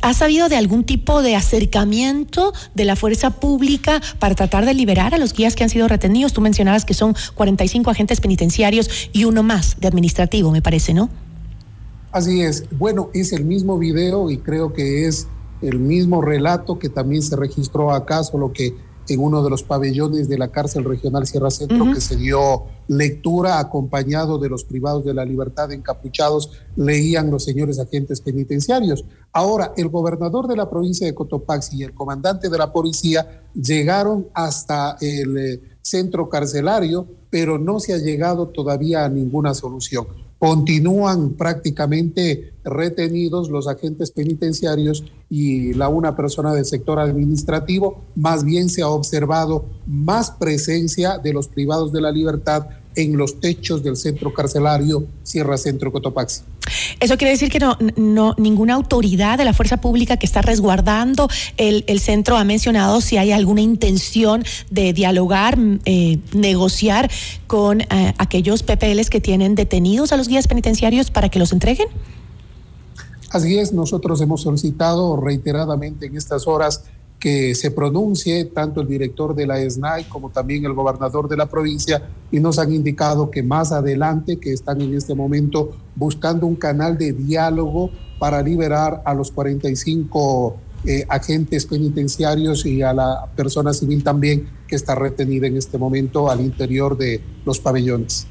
¿Ha sabido de algún tipo de acercamiento de la fuerza pública para tratar de liberar a los guías que han sido retenidos? Tú mencionabas que son 45 agentes penitenciarios y uno más de administrativo, me parece, ¿no? Así es. Bueno, es el mismo video y creo que es el mismo relato que también se registró acá, solo que en uno de los pabellones de la cárcel regional Sierra Centro, que se dio lectura acompañado de los privados de la libertad encapuchados, leían los señores agentes penitenciarios. Ahora, el gobernador de la provincia de Cotopaxi y el comandante de la policía llegaron hasta el eh, centro carcelario, pero no se ha llegado todavía a ninguna solución. Continúan prácticamente retenidos los agentes penitenciarios y la una persona del sector administrativo. Más bien se ha observado más presencia de los privados de la libertad en los techos del centro carcelario Sierra Centro Cotopaxi. Eso quiere decir que no, no ninguna autoridad de la fuerza pública que está resguardando el, centro ha mencionado si hay alguna intención de dialogar, eh, negociar con eh, aquellos PPLs que tienen detenidos a los guías penitenciarios para que los entreguen. Así es, nosotros hemos solicitado reiteradamente en estas horas que se pronuncie tanto el director de la SNAI como también el gobernador de la provincia y nos han indicado que más adelante, que están en este momento buscando un canal de diálogo para liberar a los 45 eh, agentes penitenciarios y a la persona civil también que está retenida en este momento al interior de los pabellones.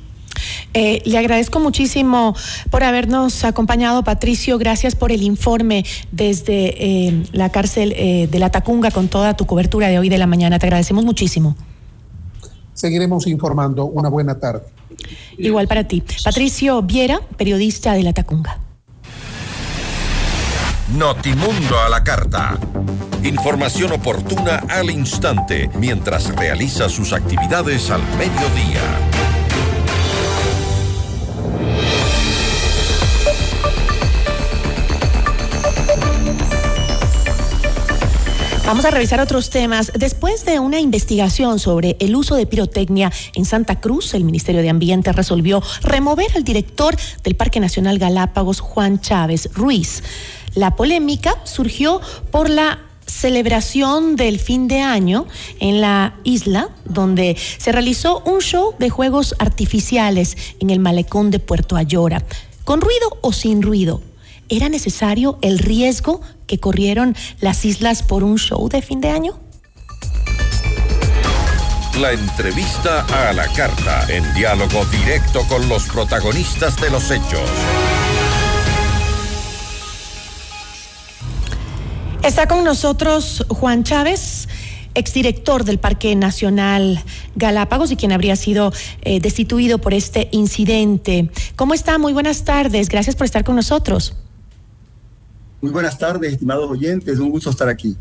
Eh, le agradezco muchísimo por habernos acompañado, Patricio. Gracias por el informe desde eh, la cárcel eh, de la Tacunga con toda tu cobertura de hoy de la mañana. Te agradecemos muchísimo. Seguiremos informando. Una buena tarde. Igual para ti. Patricio Viera, periodista de la Tacunga. Notimundo a la carta. Información oportuna al instante mientras realiza sus actividades al mediodía. Vamos a revisar otros temas. Después de una investigación sobre el uso de pirotecnia en Santa Cruz, el Ministerio de Ambiente resolvió remover al director del Parque Nacional Galápagos, Juan Chávez Ruiz. La polémica surgió por la celebración del fin de año en la isla, donde se realizó un show de juegos artificiales en el malecón de Puerto Ayora. ¿Con ruido o sin ruido? ¿Era necesario el riesgo que corrieron las islas por un show de fin de año? La entrevista a la carta, en diálogo directo con los protagonistas de los hechos. Está con nosotros Juan Chávez, exdirector del Parque Nacional Galápagos y quien habría sido eh, destituido por este incidente. ¿Cómo está? Muy buenas tardes. Gracias por estar con nosotros. Muy buenas tardes, estimados oyentes, un gusto estar aquí.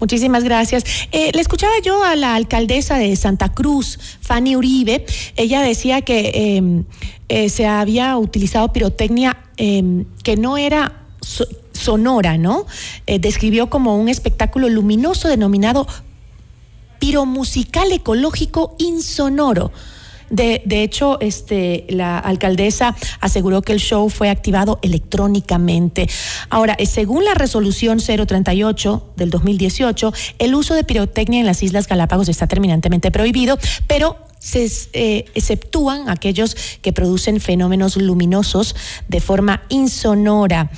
Muchísimas gracias. Eh, le escuchaba yo a la alcaldesa de Santa Cruz, Fanny Uribe. Ella decía que em, eh, se había utilizado pirotecnia em, que no era sonora, ¿no? Eh, describió como un espectáculo luminoso denominado piromusical ecológico insonoro. De, hecho, este, la alcaldesa aseguró que el show fue activado electrónicamente. Ahora, eh, según la resolución 038 del 2018, el uso de pirotecnia en las Islas Galápagos está terminantemente prohibido, pero se eh, exceptúan aquellos que producen fenómenos luminosos de forma insonora.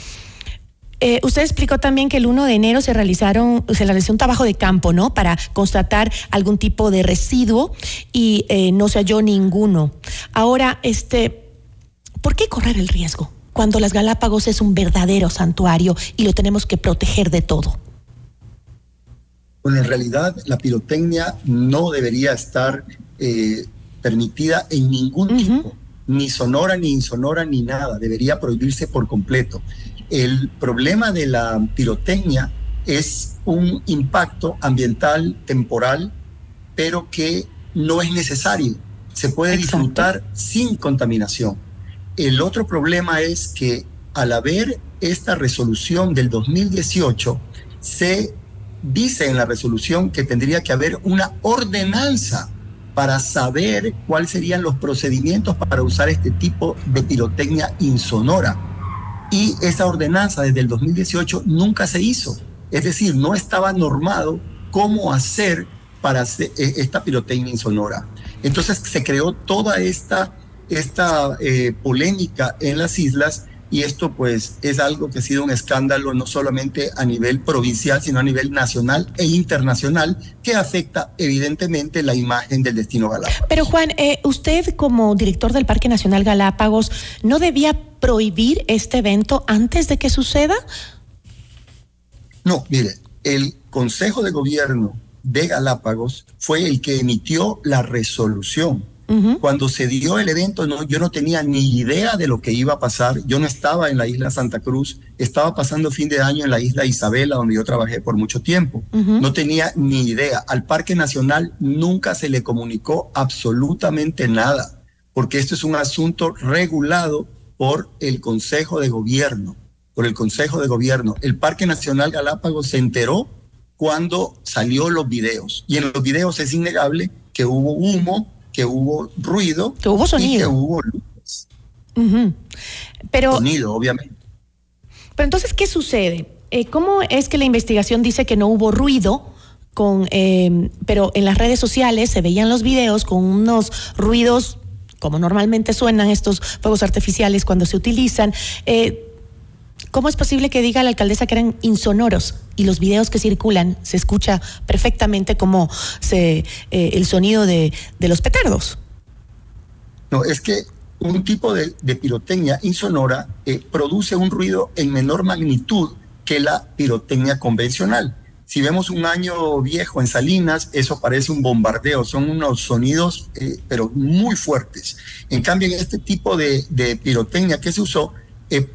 Eh, usted explicó también que el 1 de enero se realizaron, se realizó un trabajo de campo, ¿no? Para constatar algún tipo de residuo y eh, no se halló ninguno. Ahora, este, ¿por qué correr el riesgo cuando las Galápagos es un verdadero santuario y lo tenemos que proteger de todo? Bueno, en realidad la pirotecnia no debería estar eh, permitida en ningún tipo, ni sonora, ni insonora, ni nada. Debería prohibirse por completo. El problema de la pirotecnia es un impacto ambiental temporal, pero que no es necesario. Se puede disfrutar sin contaminación. El otro problema es que al haber esta resolución del 2018, se dice en la resolución que tendría que haber una ordenanza para saber cuáles serían los procedimientos para usar este tipo de pirotecnia insonora y esa ordenanza desde el 2018 nunca se hizo. Es decir, no estaba normado cómo hacer para hacer e, esta pirotecnia insonora. Entonces se creó toda esta, esta eh, polémica en las islas y esto pues es algo que ha sido un escándalo no solamente a nivel provincial, sino a nivel nacional e internacional, que afecta evidentemente la imagen del destino Galápagos. Pero Juan, eh, usted como director del Parque Nacional Galápagos, ¿no debía prohibir este evento antes de que suceda? No, mire, el Consejo de Gobierno de Galápagos fue el que emitió la resolución. Cuando se dio el evento, no, yo no tenía ni idea de lo que iba a pasar. Yo no estaba en la isla Santa Cruz, estaba pasando fin de año en la isla Isabela, donde yo trabajé por mucho tiempo. No tenía ni idea. Al Parque Nacional nunca se le comunicó absolutamente nada, porque esto es un asunto regulado por el Consejo de Gobierno, por el Consejo de Gobierno. El Parque Nacional Galápagos se enteró cuando salió los videos. Y en los videos es innegable que hubo humo, que hubo ruido. Que hubo sonido. Y que hubo luces. Pero, sonido, obviamente. Pero entonces, ¿qué sucede? Eh, ¿Cómo es que la investigación dice que no hubo ruido? Con, eh, pero en las redes sociales se veían los videos con unos ruidos como normalmente suenan estos fuegos artificiales cuando se utilizan. Eh, ¿Cómo es posible que diga la alcaldesa que eran insonoros y los videos que circulan se escucha perfectamente como se, eh, el sonido de, los petardos? No, es que un tipo de, pirotecnia insonora eh, produce un ruido en menor magnitud que la pirotecnia convencional. Si vemos un año viejo en Salinas, eso parece un bombardeo, son unos sonidos, eh, pero muy fuertes. En cambio, en este tipo de, de pirotecnia que se usó,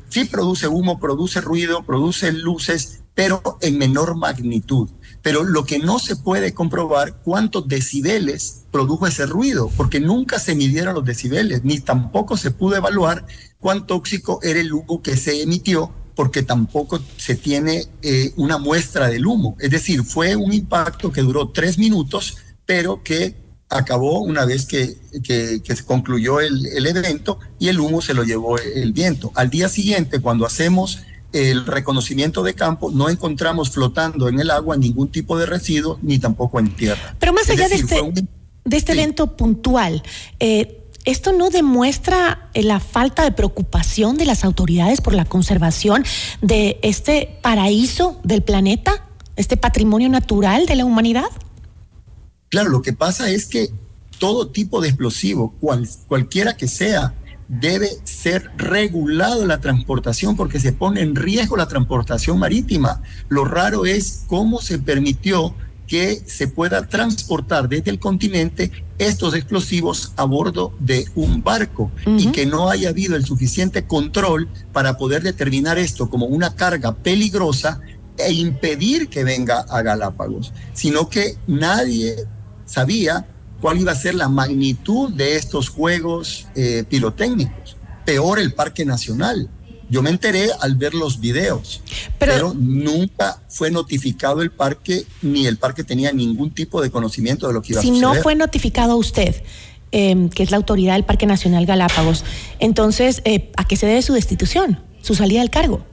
sí produce humo, produce ruido, produce luces, pero en menor magnitud. Pero lo que no se puede comprobar cuántos decibeles produjo ese ruido, porque nunca se midieron los decibeles, ni tampoco se pudo evaluar cuán tóxico era el humo que se emitió porque tampoco se tiene eh, una muestra del humo. Es decir, fue un impacto que duró tres minutos, pero que acabó una vez que, se concluyó el, evento y el humo se lo llevó el viento. Al día siguiente, cuando hacemos el reconocimiento de campo, no encontramos flotando en el agua ningún tipo de residuo ni tampoco en tierra. Pero más allá de este, de este evento puntual, eh, ¿Esto no demuestra eh, la falta de preocupación de las autoridades por la conservación de este paraíso del planeta, este patrimonio natural de la humanidad? Claro, lo que pasa es que todo tipo de explosivo, cualquiera que sea, debe ser regulado la transportación porque se pone en riesgo la transportación marítima. Lo raro es cómo se permitió que se pueda transportar desde el continente estos explosivos a bordo de un barco y que no haya habido el suficiente control para poder determinar esto como una carga peligrosa e impedir que venga a Galápagos, sino que nadie sabía cuál iba a ser la magnitud de estos juegos eh, pirotécnicos. Peor el Parque Nacional. Yo me enteré al ver los videos, pero, nunca fue notificado el parque, ni el parque tenía ningún tipo de conocimiento de lo que iba a suceder. Si no fue notificado a usted, em, que es la autoridad del Parque Nacional Galápagos, entonces, eh, ¿a qué se debe su destitución, su salida del cargo?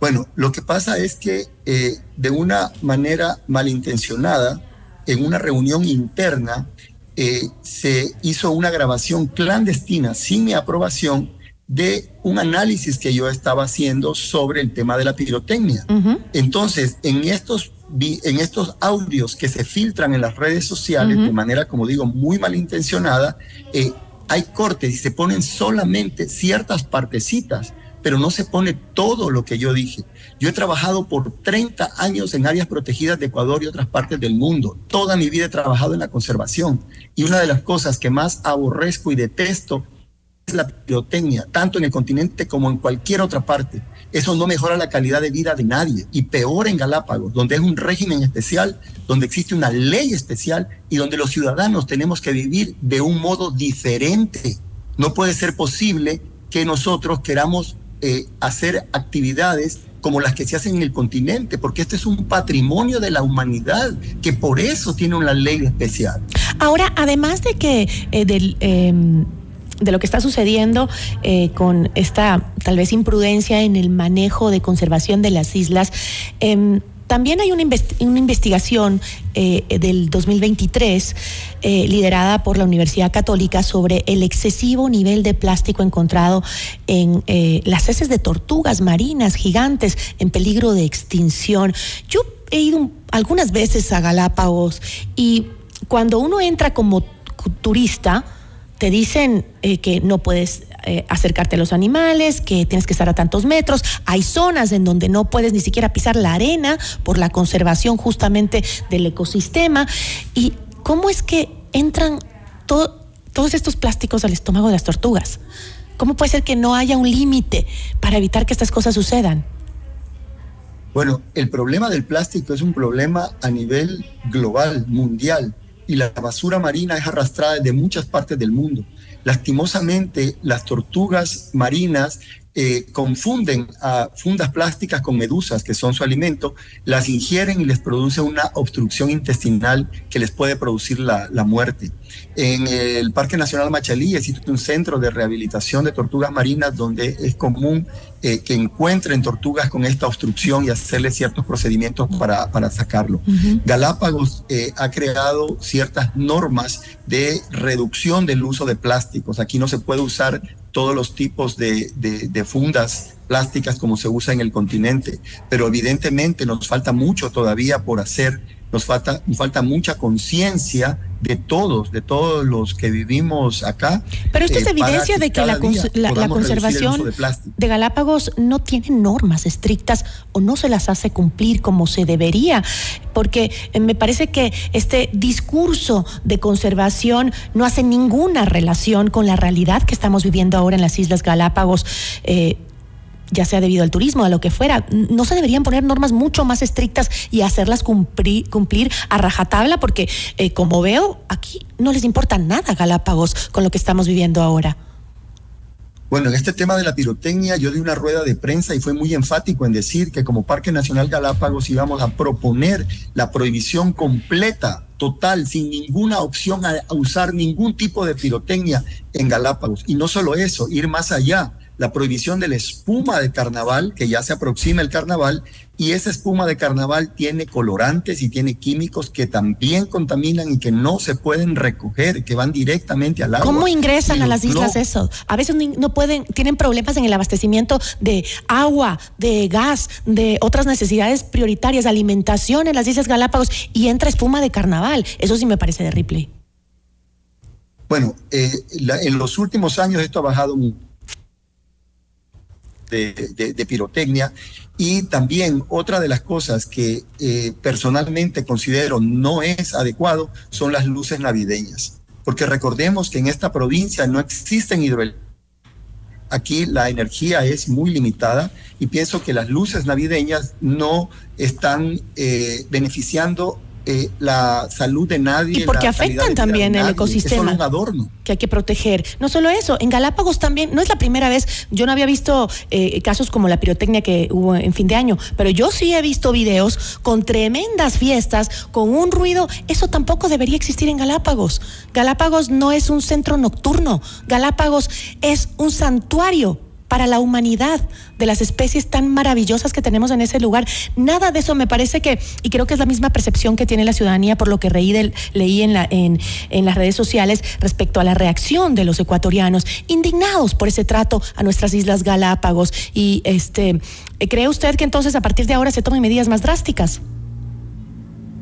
Bueno, lo que pasa es que eh, de una manera malintencionada, en una reunión interna, eh, se hizo una grabación clandestina sin mi aprobación de un análisis que yo estaba haciendo sobre el tema de la pirotecnia. Entonces, en estos, en estos audios que se filtran en las redes sociales de manera, como digo, muy malintencionada, eh, hay cortes y se ponen solamente ciertas partecitas, pero no se pone todo lo que yo dije. Yo he trabajado por 30 años en áreas protegidas de Ecuador y otras partes del mundo. Toda mi vida he trabajado en la conservación. Y una de las cosas que más aborrezco y detesto la pirotecnia, tanto en el continente como en cualquier otra parte. Eso no mejora la calidad de vida de nadie. Y peor en Galápagos, donde es un régimen especial, donde existe una ley especial y donde los ciudadanos tenemos que vivir de un modo diferente. No puede ser posible que nosotros queramos eh, hacer actividades como las que se hacen en el continente, porque este es un patrimonio de la humanidad que por eso tiene una ley especial. Ahora, además de que eh, em, de lo que está sucediendo eh, con esta tal vez imprudencia en el manejo de conservación de las islas. Em, también hay una, investigación eh, del 2023 eh, liderada por la Universidad Católica sobre el excesivo nivel de plástico encontrado en las heces de tortugas marinas gigantes en peligro de extinción. Yo he ido algunas veces a Galápagos y cuando uno entra como turista, te dicen eh, que no puedes eh, acercarte a los animales, que tienes que estar a tantos metros. Hay zonas en donde no puedes ni siquiera pisar la arena por la conservación justamente del ecosistema. ¿Y cómo es que entran todos estos plásticos al estómago de las tortugas? ¿Cómo puede ser que no haya un límite para evitar que estas cosas sucedan? Bueno, el problema del plástico es un problema a nivel global, mundial, y la basura marina es arrastrada de muchas partes del mundo. Lastimosamente, las tortugas marinas eh, confunden a fundas plásticas con medusas, que son su alimento, las ingieren y les produce una obstrucción intestinal que les puede producir la, la muerte. En el Parque Nacional Machalí existe un centro de rehabilitación de tortugas marinas donde es común eh, que encuentren tortugas con esta obstrucción y hacerle ciertos procedimientos para, para sacarlo. Galápagos eh, ha creado ciertas normas de reducción del uso de plásticos. Aquí no se puede usar todos los tipos de, de, fundas plásticas como se usa en el continente, pero evidentemente nos falta mucho todavía por hacer, nos falta, nos falta mucha conciencia de todos, de todos los que vivimos acá. Pero esto es eh, evidencia de que la, conservación de, Galápagos no tiene normas estrictas o no se las hace cumplir como se debería, porque eh, me parece que este discurso de conservación no hace ninguna relación con la realidad que estamos viviendo ahora en las Islas Galápagos. Eh, ya sea debido al turismo, a lo que fuera, no se deberían poner normas mucho más estrictas y hacerlas cumplir, cumplir a rajatabla, porque eh, como veo, aquí no les importa nada Galápagos con lo que estamos viviendo ahora. Bueno, en este tema de la pirotecnia yo di una rueda de prensa y fue muy enfático en decir que como Parque Nacional Galápagos íbamos a proponer la prohibición completa, total, sin ninguna opción a usar ningún tipo de pirotecnia en Galápagos. Y no solo eso, ir más allá la prohibición de la espuma de carnaval, que ya se aproxima el carnaval, y esa espuma de carnaval tiene colorantes y tiene químicos que también contaminan y que no se pueden recoger, que van directamente al agua. ¿Cómo ingresan a las islas eso? A veces no pueden, tienen problemas en el abastecimiento de agua, de gas, de otras necesidades prioritarias, alimentación en las Islas Galápagos y entra espuma de carnaval. Eso sí me parece de Ripley. Bueno, eh, en los últimos años esto ha bajado mucho de, pirotecnia. Y también otra de las cosas que eh, personalmente considero no es adecuado son las luces navideñas. Porque recordemos que en esta provincia no existen hidroeléctricos. Aquí la energía es muy limitada y pienso que las luces navideñas no están eh, beneficiando eh, la salud de nadie. Y porque afectan también el ecosistema. Es un adorno. Que hay que proteger. No solo eso, en Galápagos también, no es la primera vez, yo no había visto eh, casos como la pirotecnia que hubo en fin de año, pero yo sí he visto videos con tremendas fiestas, con un ruido. Eso tampoco debería existir en Galápagos. Galápagos no es un centro nocturno. Galápagos es un santuario para la humanidad de las especies tan maravillosas que tenemos en ese lugar. Nada de eso me parece que, y creo que es la misma percepción que tiene la ciudadanía por lo que leí en, la, en, en las redes sociales respecto a la reacción de los ecuatorianos, indignados por ese trato a nuestras Islas Galápagos. Y este, ¿cree usted que entonces a partir de ahora se tomen medidas más drásticas?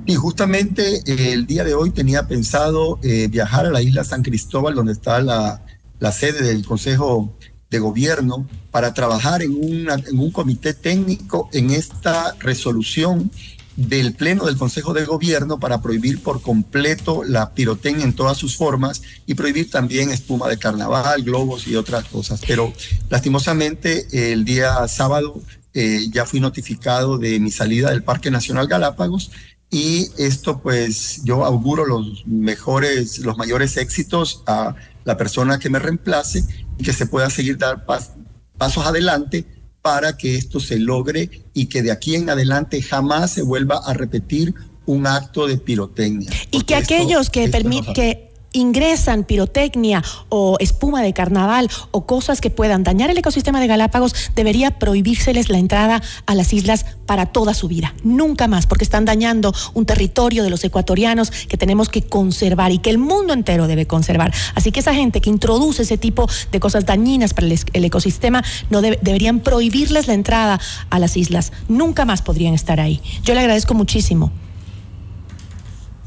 Y justamente eh, el día de hoy tenía pensado eh, viajar a la isla San Cristóbal, donde está la, la sede del Consejo de gobierno para trabajar en, en un comité técnico en esta resolución del Pleno del Consejo de Gobierno para prohibir por completo la pirotecnia en todas sus formas y prohibir también espuma de carnaval, globos y otras cosas. Pero lastimosamente el día sábado eh, ya fui notificado de mi salida del Parque Nacional Galápagos y esto pues yo auguro los mejores, los mayores éxitos a la persona que me reemplace y que se pueda seguir dar pasos adelante para que esto se logre y que de aquí en adelante jamás se vuelva a repetir un acto de pirotecnia. Y que aquellos que, permiten que ingresan pirotecnia o espuma de carnaval o cosas que puedan dañar el ecosistema de Galápagos, debería prohibírseles la entrada a las islas para toda su vida. Nunca más, porque están dañando un territorio de los ecuatorianos que tenemos que conservar y que el mundo entero debe conservar. Así que esa gente que introduce ese tipo de cosas dañinas para el, ecosistema, no deberían prohibirles la entrada a las islas. Nunca más podrían estar ahí. Yo le agradezco muchísimo.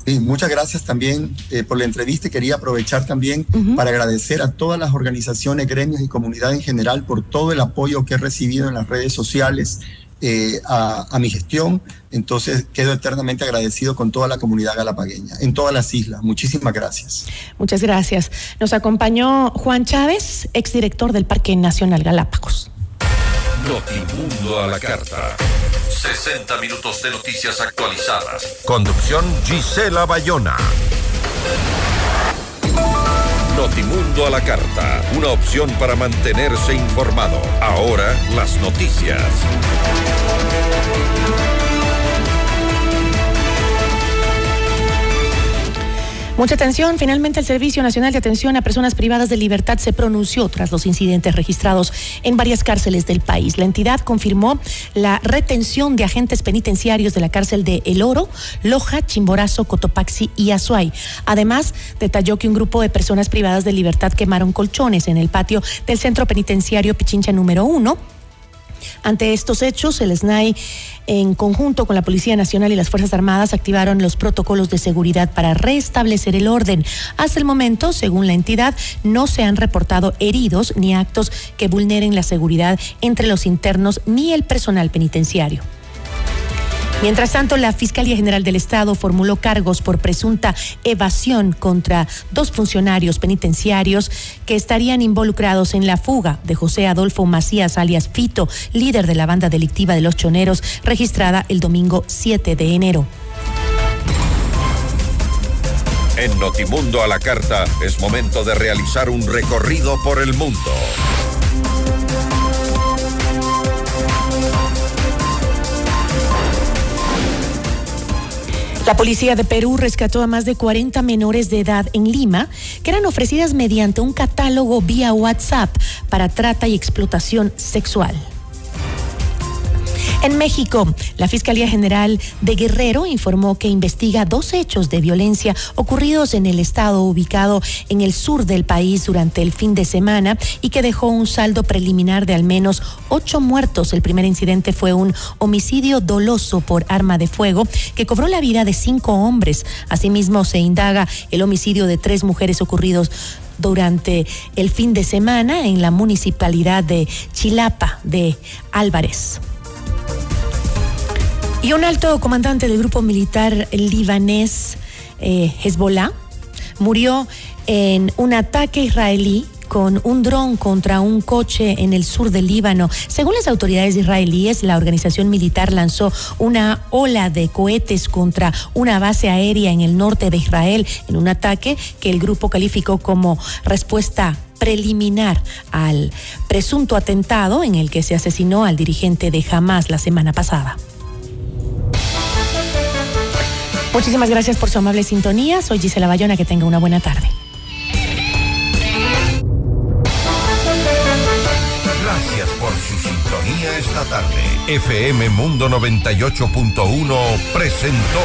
Sí, muchas gracias también eh, por la entrevista y quería aprovechar también para agradecer a todas las organizaciones, gremios y comunidad en general por todo el apoyo que he recibido en las redes sociales eh, a, mi gestión. Entonces quedo eternamente agradecido con toda la comunidad galapagueña, en todas las islas. Muchísimas gracias. Muchas gracias. Nos acompañó Juan Chávez, exdirector del Parque Nacional Galápagos. Notimundo a la carta. 60 minutos de noticias actualizadas. Conducción Gisela Bayona. Notimundo a la carta, una opción para mantenerse informado. Ahora las noticias. Mucha atención. Finalmente, el Servicio Nacional de Atención a Personas Privadas de Libertad se pronunció tras los incidentes registrados en varias cárceles del país. La entidad confirmó la retención de agentes penitenciarios de la cárcel de El Oro, Loja, Chimborazo, Cotopaxi y Azuay. Además, detalló que un grupo de personas privadas de libertad quemaron colchones en el patio del centro penitenciario Pichincha número uno ante estos hechos, el SNAI, en conjunto con la Policía Nacional y las Fuerzas Armadas, activaron los protocolos de seguridad para restablecer el orden. Hasta el momento, según la entidad, no se han reportado heridos ni actos que vulneren la seguridad entre los internos ni el personal penitenciario. Mientras tanto, la Fiscalía General del Estado formuló cargos por presunta evasión contra dos funcionarios penitenciarios que estarían involucrados en la fuga de José Adolfo Macías, alias Fito, líder de la banda delictiva de los Choneros, registrada el domingo 7 de enero. En Notimundo a la Carta es momento de realizar un recorrido por el mundo. La policía de Perú rescató a más de 40 menores de edad en Lima que eran ofrecidas mediante un catálogo vía WhatsApp para trata y explotación sexual. En México, la Fiscalía General de Guerrero informó que investiga dos hechos de violencia ocurridos en el estado ubicado en el sur del país durante el fin de semana y que dejó un saldo preliminar de al menos ocho muertos. El primer incidente fue un homicidio doloso por arma de fuego que cobró la vida de cinco hombres. Asimismo, se indaga el homicidio de tres mujeres ocurridos durante el fin de semana en la municipalidad de Chilapa de Álvarez. Y un alto comandante del grupo militar libanés eh, Hezbollah murió en un ataque israelí con un dron contra un coche en el sur del Líbano. Según las autoridades israelíes, la organización militar lanzó una ola de cohetes contra una base aérea en el norte de Israel en un ataque que el grupo calificó como respuesta preliminar al presunto atentado en el que se asesinó al dirigente de Hamas la semana pasada. Muchísimas gracias por su amable sintonía. Soy Gisela Bayona. Que tenga una buena tarde. Gracias por su sintonía esta tarde. FM Mundo 98.1 presentó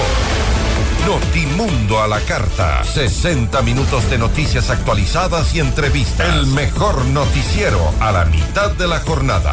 Notimundo a la carta. 60 minutos de noticias actualizadas y entrevistas. El mejor noticiero a la mitad de la jornada.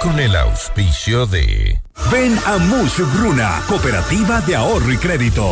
Con el auspicio de Ven a Mush Bruna, Cooperativa de Ahorro y Crédito.